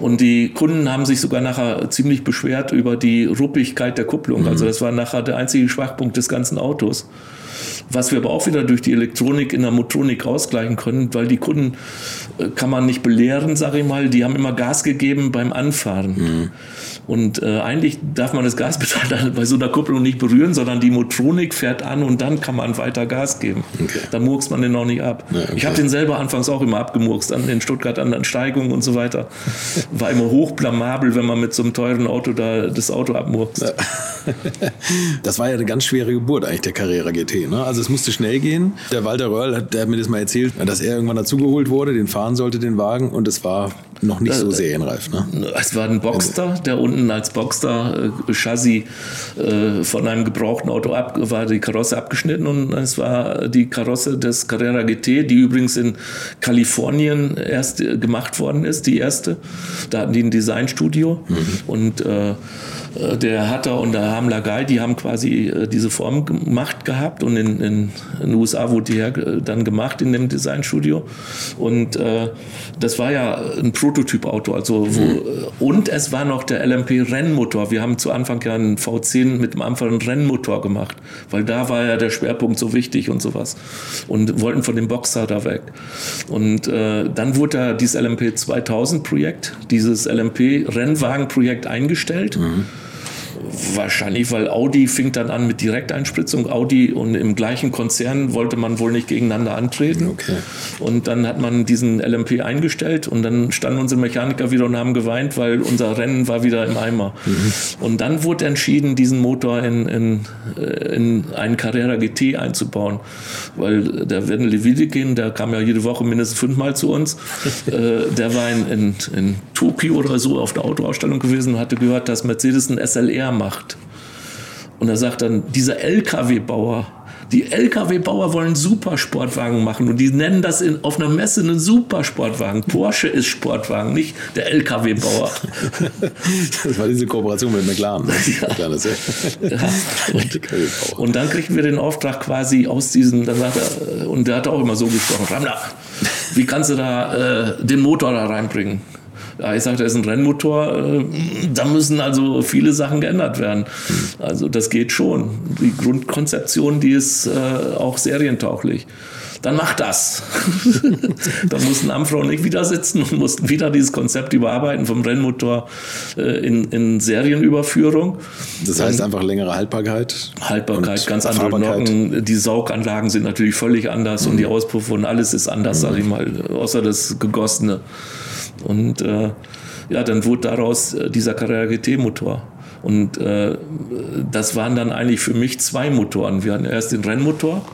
Und die Kunden haben sich sogar nachher ziemlich beschwert über die Ruppigkeit der Kupplung. Mhm. Also das war nachher der einzige Schwachpunkt des ganzen Autos. Was wir aber auch wieder durch die Elektronik in der Motronik ausgleichen können, weil die Kunden äh, kann man nicht belehren, sage ich mal, die haben immer Gas gegeben beim Anfahren. Mhm. Und äh, eigentlich darf man das Gaspedal bei so einer Kupplung nicht berühren, sondern die Motronik fährt an und dann kann man weiter Gas geben. Okay. Da murkst man den noch nicht ab. Ja, okay. Ich habe den selber anfangs auch immer abgemurkst, an den Stuttgart an den Steigungen und so weiter. War immer hochblamabel, wenn man mit so einem teuren Auto da das Auto abmurkst. Ja. Das war ja eine ganz schwere Geburt eigentlich der Carrera GT. Ne? Also es musste schnell gehen. Der Walter Röhrl hat, der hat mir das mal erzählt, dass er irgendwann dazugeholt wurde, den fahren sollte, den Wagen und es war noch nicht so serienreif. Ne? Es war ein Boxster, der unten als Boxster äh, Chassis äh, von einem gebrauchten Auto ab, war die Karosse abgeschnitten und es war die Karosse des Carrera GT, die übrigens in Kalifornien erst gemacht worden ist, die erste. Da hatten die ein Designstudio mhm. und äh, äh, der Hatter und der Hamler Guy, die haben quasi äh, diese Form gemacht gehabt und in, in, in den USA wurde die äh, dann gemacht in dem Designstudio. Und äh, das war ja ein Prototypauto. Also wo, mhm. Und es war noch der LMP Rennmotor. Wir haben zu Anfang ja einen V10 mit dem einfachen Rennmotor gemacht, weil da war ja der Schwerpunkt so wichtig und sowas. Und wollten von dem Boxer da weg. Und äh, dann wurde da dieses LMP 2000 Projekt, dieses LMP Rennwagen-Projekt eingestellt. Mhm. Wahrscheinlich, weil Audi fing dann an mit Direkteinspritzung. Audi und im gleichen Konzern wollte man wohl nicht gegeneinander antreten. Okay. Und dann hat man diesen LMP eingestellt und dann standen unsere Mechaniker wieder und haben geweint, weil unser Rennen war wieder im Eimer. Mhm. Und dann wurde entschieden, diesen Motor in, in, äh, in einen Carrera GT einzubauen. Weil der Werner Levidikin, der kam ja jede Woche mindestens fünfmal zu uns, äh, der war in, in, in Tokio oder so auf der Autoausstellung gewesen und hatte gehört, dass Mercedes ein SLR macht. Und er sagt dann, dieser LKW-Bauer, die LKW-Bauer wollen Supersportwagen machen und die nennen das in, auf einer Messe einen Supersportwagen. Porsche ist Sportwagen, nicht der LKW-Bauer. Das war diese Kooperation mit McLaren. Ne? Ja. ja. Und, und, dann kriegen wir den Auftrag quasi aus diesen, dann sagt er, und der hat auch immer so gesprochen, Ramler, wie kannst du da äh, den Motor da reinbringen? Ja, ich sagte, das ist ein Rennmotor, äh, da müssen also viele Sachen geändert werden. Also das geht schon. Die Grundkonzeption, die ist äh, auch serientauglich dann mach das. da mussten Amfrau und ich wieder sitzen und mussten wieder dieses Konzept überarbeiten vom Rennmotor äh, in, in, Serienüberführung. Das heißt einfach längere Haltbarkeit? Haltbarkeit, ganz andere Nocken. Die Sauganlagen sind natürlich völlig anders mhm. und die Auspuffe und alles ist anders, mhm. sage ich mal, außer das Gegossene. Und äh, ja, dann wurde daraus äh, dieser Carrera GT-Motor. Und äh, das waren dann eigentlich für mich zwei Motoren. Wir hatten erst den Rennmotor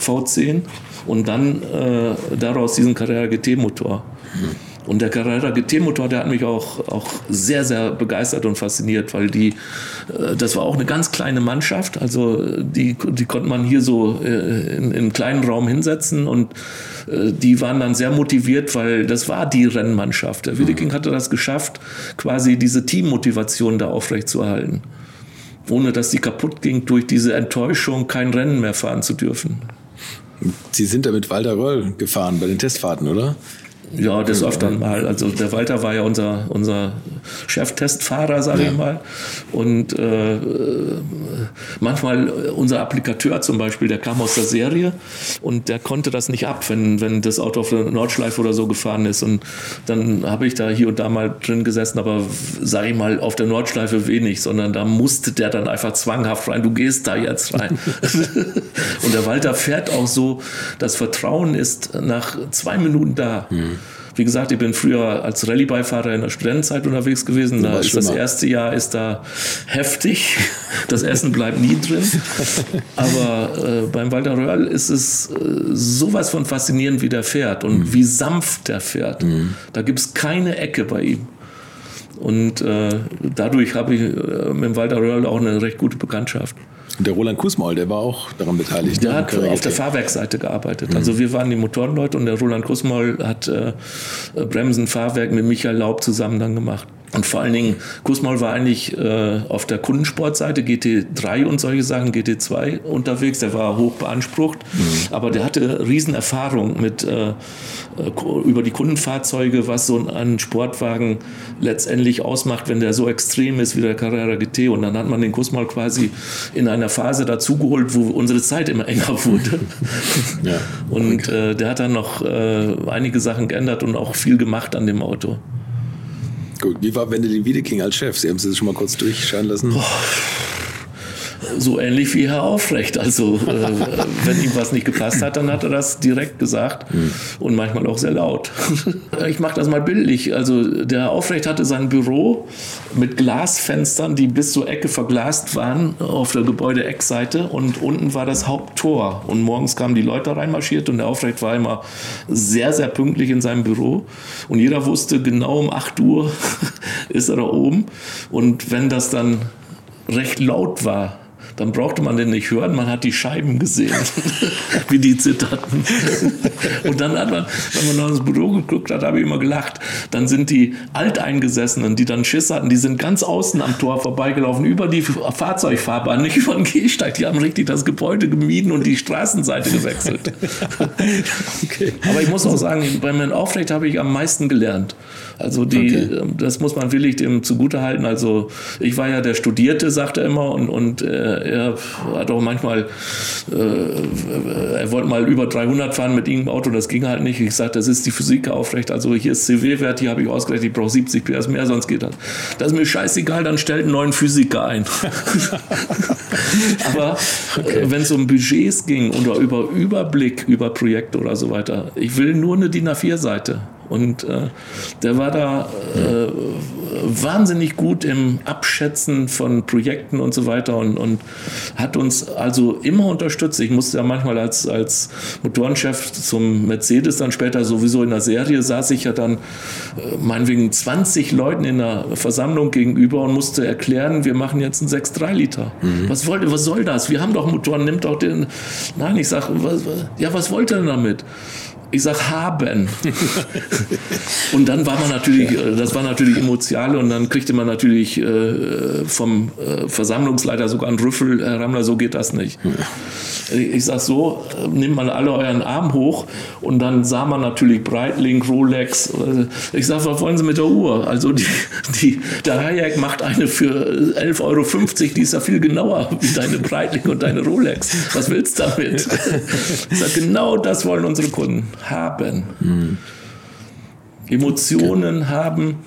V10 und dann äh, daraus diesen Carrera GT-Motor. Mhm. Und der Carrera GT-Motor, der hat mich auch, auch sehr, sehr begeistert und fasziniert, weil die, das war auch eine ganz kleine Mannschaft. Also die, die konnte man hier so äh, in, in einen kleinen Raum hinsetzen und äh, die waren dann sehr motiviert, weil das war die Rennmannschaft. Der Wiedeking hatte das geschafft, quasi diese Teammotivation da aufrechtzuerhalten. Ohne dass die kaputt ging durch diese Enttäuschung, kein Rennen mehr fahren zu dürfen. Sie sind da mit Walter Röll gefahren bei den Testfahrten, oder? Ja, das öfter mal. Also der Walter war ja unser, unser Cheftestfahrer, sage ja. ich mal. Und äh, manchmal unser Applikateur zum Beispiel, der kam aus der Serie und der konnte das nicht ab, wenn, wenn das Auto auf der Nordschleife oder so gefahren ist. Und dann habe ich da hier und da mal drin gesessen, aber sage ich mal, auf der Nordschleife wenig, sondern da musste der dann einfach zwanghaft rein. Du gehst da jetzt rein. und der Walter fährt auch so, das Vertrauen ist nach zwei Minuten da. Mhm. Wie gesagt, ich bin früher als Rallye-Beifahrer in der Studentenzeit unterwegs gewesen. Da ist das erste Jahr ist da heftig. Das Essen bleibt nie drin. Aber äh, beim Walter Röhrl ist es äh, sowas von faszinierend, wie der fährt und mhm. wie sanft der fährt. Mhm. Da gibt es keine Ecke bei ihm. Und äh, dadurch habe ich äh, mit Walter Röhrl auch eine recht gute Bekanntschaft. Und der Roland Kusmaul, der war auch daran beteiligt. Der ne? hat auf der Fahrwerksseite gearbeitet. Mhm. Also wir waren die Motorenleute und der Roland Kusmaul hat äh, Bremsen, Fahrwerk mit Michael Laub zusammen dann gemacht. Und vor allen Dingen, Kusmaul war eigentlich äh, auf der Kundensportseite GT3 und solche Sachen, GT2 unterwegs. Der war hoch beansprucht, mhm. aber der hatte Riesenerfahrung mit äh, äh über die Kundenfahrzeuge, was so ein Sportwagen letztendlich ausmacht, wenn der so extrem ist wie der Carrera GT. Und dann hat man den Kusmaul quasi in einer Phase dazugeholt, wo unsere Zeit immer enger wurde. Ja. Und äh, der hat dann noch äh, einige Sachen geändert und auch viel gemacht an dem Auto. Gut, wie war Benedikt Wiedeking als Chef? Sie haben es schon mal kurz durchscheinen lassen. Boah so ähnlich wie Herr Aufrecht. Also äh, wenn ihm was nicht gepasst hat, dann hat er das direkt gesagt mhm. und manchmal auch sehr laut. ich mache das mal bildlich. Also der Herr Aufrecht hatte sein Büro mit Glasfenstern, die bis zur Ecke verglast waren auf der Gebäude-Eckseite und unten war das Haupttor. Und morgens kamen die Leute reinmarschiert und der Aufrecht war immer sehr, sehr pünktlich in seinem Büro. Und jeder wusste, genau um 8 Uhr ist er da oben. Und wenn das dann recht laut war, dann brauchte man den nicht hören, man hat die Scheiben gesehen, wie die zitterten. Und dann hat man, wenn man noch ins Büro geguckt hat, habe ich immer gelacht, dann sind die Alteingesessenen, die dann Schiss hatten, die sind ganz außen am Tor vorbeigelaufen, über die Fahrzeugfahrbahn, nicht über den Gehsteig, die haben richtig das Gebäude gemieden und die Straßenseite gewechselt. okay. Aber ich muss auch sagen, bei meinem Aufrecht habe ich am meisten gelernt. Also die, okay. Ähm, das muss man willig dem zugutehalten. Also ich war ja der Studierte, sagt er immer, und, und äh, er hat auch manchmal, äh, er wollte mal über 300 fahren mit ihm im Auto, das ging halt nicht. Ich sagte, das ist die Physik aufrecht. Also hier ist CW-Wert, hier habe ich ausgerechnet, ich brauche 70 PS mehr, sonst geht das. Das ist mir scheißegal, dann stellt einen neuen Physiker ein. Aber okay. äh, wenn es um Budgets ging oder über Überblick über Projekte oder so weiter, ich will nur eine DIN A4-Seite. Und äh, der war da äh, wahnsinnig gut im Abschätzen von Projekten und so weiter und, und hat uns also immer unterstützt. Ich musste ja manchmal als, als Motorenchef zum Mercedes dann später sowieso in der Serie saß ich ja dann äh, meinetwegen 20 Leuten in der Versammlung gegenüber und musste erklären, wir machen jetzt einen 6,3 Liter. Mhm. Was, wollt, was soll das? Wir haben doch Motoren, nimmt doch den. Nein, ich sage, ja, was wollt ihr denn damit? Ich sag haben. und dann war man natürlich, äh, das war natürlich emotional und dann kriegte man natürlich äh, vom äh, Versammlungsleiter sogar einen Rüffel, Herr Rammler, so geht das nicht. Ich sag so, äh, nehmt mal alle euren Arm hoch und dann sah man natürlich Breitling, Rolex. Äh, ich sag, was wollen Sie mit der Uhr? Also die, die, der Hayek macht eine für 11,50 Euro, die ist ja viel genauer wie deine Breitling und deine Rolex. Was willst du damit? Ich sag, genau das wollen unsere Kunden haben. Mhm. Emotionen haben,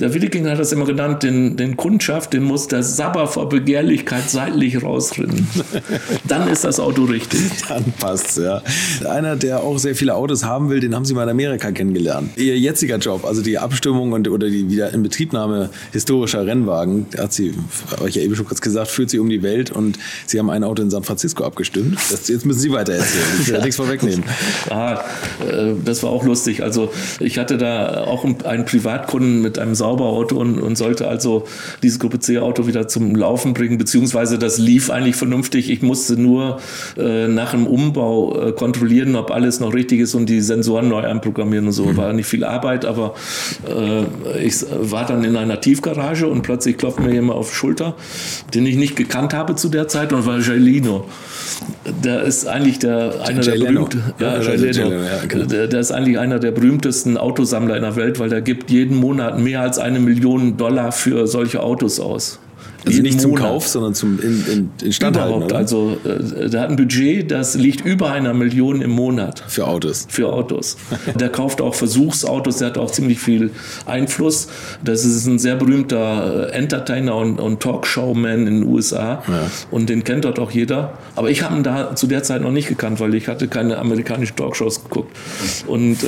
der Williking hat das immer genannt, den, den Kundschaft, den muss der Sabber vor Begehrlichkeit seitlich rausrinnen. Dann ist das Auto richtig. Dann passt ja. Einer, der auch sehr viele Autos haben will, den haben Sie mal in Amerika kennengelernt. Ihr jetziger Job, also die Abstimmung und, oder die Wiederinbetriebnahme historischer Rennwagen, hat sie, habe ich ja eben schon kurz gesagt, führt sie um die Welt und Sie haben ein Auto in San Francisco abgestimmt. Das, jetzt müssen Sie weiter erzählen. Ich will ja. nichts vorwegnehmen. Ah, äh, das war auch lustig. Also ich hatte da auch einen Privatkunden mit einem Sauberauto und, und sollte also dieses Gruppe C-Auto wieder zum Laufen bringen, beziehungsweise das lief eigentlich vernünftig. Ich musste nur äh, nach dem Umbau äh, kontrollieren, ob alles noch richtig ist und die Sensoren neu einprogrammieren und so. Mhm. War nicht viel Arbeit, aber äh, ich war dann in einer Tiefgarage und plötzlich klopft mir jemand auf die Schulter, den ich nicht gekannt habe zu der Zeit und war Jailino. Der ist eigentlich der, einer der berühmten, ja, ja, ja, genau. der, der ist eigentlich einer der berühmtesten Autosammler in der Welt, weil der gibt jeden Monat mehr als eine Million Dollar für solche Autos aus. Also nicht zum Monat. Kauf, sondern zum in, in, Instandhalten. Überhaupt. Also äh, der hat ein Budget, das liegt über einer Million im Monat. Für Autos. Für Autos. der kauft auch Versuchsautos, der hat auch ziemlich viel Einfluss. Das ist ein sehr berühmter äh, Entertainer und, und Talkshowman in den USA. Ja. Und den kennt dort auch jeder. Aber ich habe ihn da zu der Zeit noch nicht gekannt, weil ich hatte keine amerikanischen Talkshows geguckt. Und äh,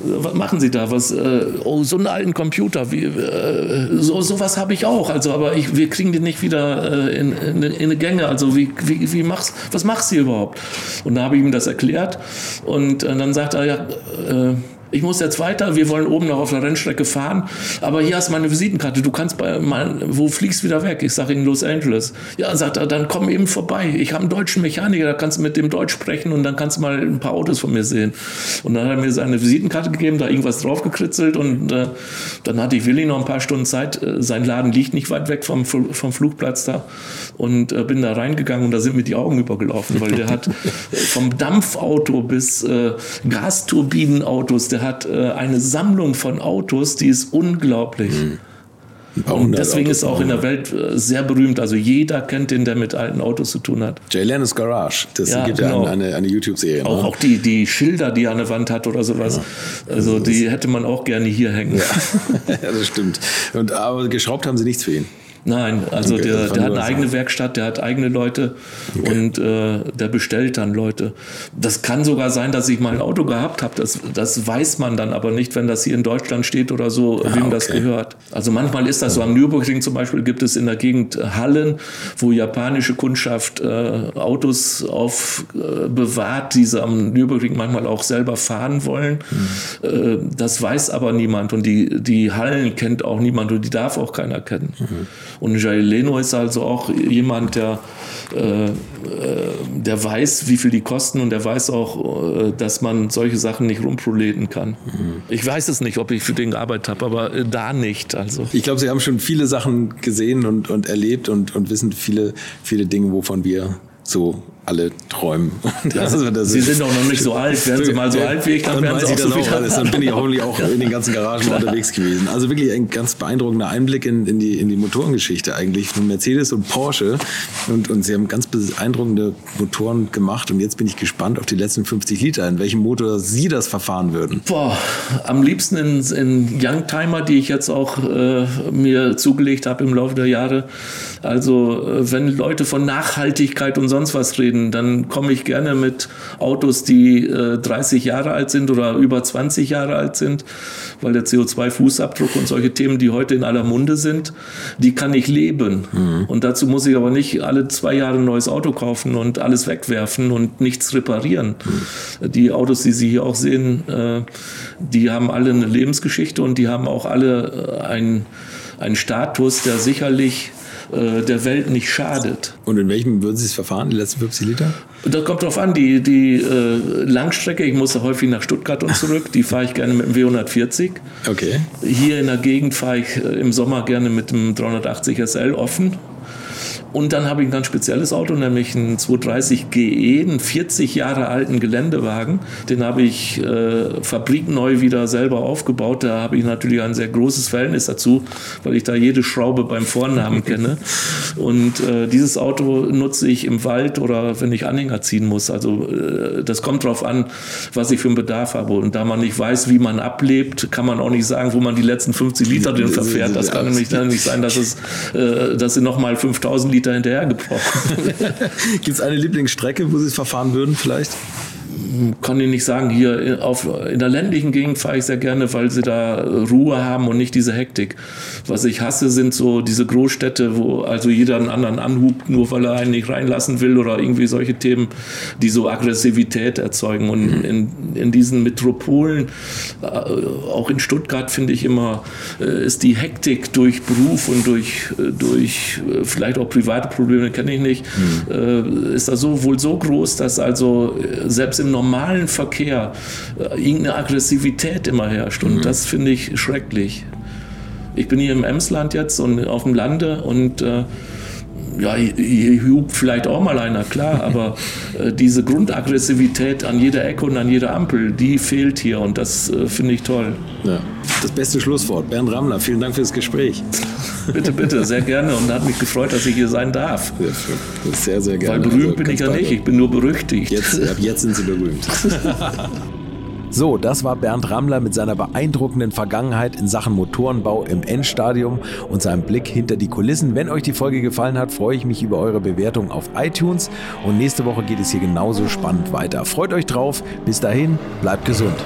was machen Sie da? Was, äh, oh, so einen alten Computer, wie, äh, so, sowas habe ich auch. Also, aber ich, wir kriegen den nicht wieder äh, in, in, in, eine Gänge. Also, wie, wie, wie machst, was machst du überhaupt? Und da habe ich ihm das erklärt. Und äh, dann sagt er, ja, äh, ich muss jetzt weiter, wir wollen oben noch auf der Rennstrecke fahren, aber hier hast du meine Visitenkarte, du kannst bei mein, wo fliegst du wieder weg? Ich sage in Los Angeles. Ja, sagt er, dann komm eben vorbei. Ich habe einen deutschen Mechaniker, da kannst du mit dem Deutsch sprechen und dann kannst du mal ein paar Autos von mir sehen. Und dann hat er mir seine Visitenkarte gegeben, da irgendwas draufgekritzelt und äh, dann hatte ich Willi noch ein paar Stunden Zeit. Äh, sein Laden liegt nicht weit weg vom, vom Flugplatz da und äh, bin da reingegangen und da sind mir die Augen übergelaufen, weil der hat vom Dampfauto bis äh, Gasturbinenautos, der hat äh, eine Sammlung von Autos, die ist unglaublich. Mhm. Und deswegen Autos ist auch in der Welt äh, sehr berühmt. Also jeder kennt den, der mit alten Autos zu tun hat. Jay Leno's Garage. Das ja, gibt genau. ja eine, eine YouTube-Serie. Auch, ne? auch, die, die Schilder, die er an der Wand hat oder sowas. Ja. Also die hätte man auch gerne hier hängen. Ja, ja das stimmt. Und, aber geschraubt haben sie nichts für ihn. Nein, also okay, der, der hat eine eigene Werkstatt, der hat eigene Leute okay. und äh, der bestellt dann Leute. Das kann sogar sein, dass ich mal ein Auto gehabt habe. Das, das weiß man dann aber nicht, wenn das hier in Deutschland steht oder so, ah, wem okay. das gehört. Also manchmal ist das so. Am Nürburgring zum Beispiel gibt es in der Gegend Hallen, wo japanische Kundschaft äh, Autos aufbewahrt, äh, die sie am Nürburgring manchmal auch selber fahren wollen. Mhm. Äh, das weiß aber niemand und die, die Hallen kennt auch niemand und die darf auch keiner kennen. Mhm. Und Jay Leno ist also auch jemand, der, äh, äh, der weiß, wie viel die kosten und der weiß auch, äh, dass man solche Sachen nicht rumproleten kann. Mhm. Ich weiß es nicht, ob ich für den gearbeitet habe, aber äh, da nicht. Also. Ich glaube, Sie haben schon viele Sachen gesehen und, und erlebt und, und wissen viele, viele Dinge, wovon wir so alle träumen. Also, sie sind doch noch nicht so alt. Werden Sie mal so alt wie ich, dann, dann werden Sie auch so viel alles. Dann bin ich hoffentlich auch in den ganzen Garagen unterwegs gewesen. Also wirklich ein ganz beeindruckender Einblick in, in, die, in die Motorengeschichte eigentlich von Mercedes und Porsche. Und, und Sie haben ganz beeindruckende Motoren gemacht. Und jetzt bin ich gespannt auf die letzten 50 Liter, in welchem Motor Sie das verfahren würden. Boah, am liebsten in, in Youngtimer, die ich jetzt auch äh, mir zugelegt habe im Laufe der Jahre. Also äh, wenn Leute von Nachhaltigkeit und sonst was reden, reden, dann komme ich gerne mit Autos, die äh, 30 Jahre alt sind oder über 20 Jahre alt sind, weil der CO2-Fußabdruck und solche Themen, die heute in aller Munde sind, die kann ich leben. Mhm. Und dazu muss ich aber nicht alle zwei Jahre ein neues Auto kaufen und alles wegwerfen und nichts reparieren. Mhm. Die Autos, die Sie hier auch sehen, äh, die haben alle eine Lebensgeschichte und die haben auch alle äh, einen, einen Status, der sicherlich äh, der Welt nicht schadet. Und in welchem würden Sie es verfahren, die letzten 50 Liter? Das kommt drauf an. Die, die äh, Langstrecke, ich muss häufig nach Stuttgart und zurück, die fahre ich gerne mit dem W140. Okay. Hier in der Gegend fahre ich äh, im Sommer gerne mit dem 380 SL offen. Und dann habe ich ein ganz spezielles Auto, nämlich einen 230 GE, einen 40 Jahre alten Geländewagen. Den habe ich äh, fabrikneu wieder selber aufgebaut. Da habe ich natürlich ein sehr großes Verhältnis dazu, weil ich da jede Schraube beim Vornamen kenne. Und äh, dieses Auto nutze ich im Wald oder wenn ich Anhänger ziehen muss. Also äh, das kommt darauf an, was ich für einen Bedarf habe. Und da man nicht weiß, wie man ablebt, kann man auch nicht sagen, wo man die letzten 50 Liter drin verfährt. Das kann nämlich dann nicht sein, dass es, äh, dass sie nochmal 5000 Liter Meter hinterhergebrochen. Gibt es eine Lieblingsstrecke, wo Sie es verfahren würden vielleicht? Kann ich nicht sagen. Hier auf, in der ländlichen Gegend fahre ich sehr gerne, weil sie da Ruhe haben und nicht diese Hektik. Was ich hasse, sind so diese Großstädte, wo also jeder einen anderen anhubt, nur weil er einen nicht reinlassen will oder irgendwie solche Themen, die so Aggressivität erzeugen. Und mhm. in, in diesen Metropolen, äh, auch in Stuttgart finde ich immer, äh, ist die Hektik durch Beruf und durch, äh, durch vielleicht auch private Probleme, kenne ich nicht, mhm. ist da so wohl so groß, dass also selbst im normalen Verkehr äh, irgendeine Aggressivität immer herrscht. Und mhm. das finde ich schrecklich. Ich bin hier im Emsland jetzt und auf dem Lande und äh, ja, hier hupt vielleicht auch mal einer, klar, aber äh, diese Grundaggressivität an jeder Ecke und an jeder Ampel, die fehlt hier und das äh, finde ich toll. Ja. Das beste Schlusswort. Bernd Rammler, vielen Dank fürs Gespräch. Bitte, bitte, sehr gerne und hat mich gefreut, dass ich hier sein darf. Sehr, sehr gerne. Weil berühmt also, bin ich ja nicht, ich bin nur berüchtigt. Jetzt, ab jetzt sind Sie berühmt. So, das war Bernd Rammler mit seiner beeindruckenden Vergangenheit in Sachen Motorenbau im Endstadium und seinem Blick hinter die Kulissen. Wenn euch die Folge gefallen hat, freue ich mich über eure Bewertung auf iTunes und nächste Woche geht es hier genauso spannend weiter. Freut euch drauf. Bis dahin, bleibt gesund.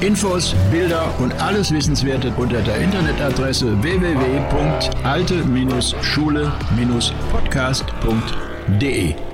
Infos, Bilder und alles Wissenswerte unter der Internetadresse www.alte-schule-podcast.de.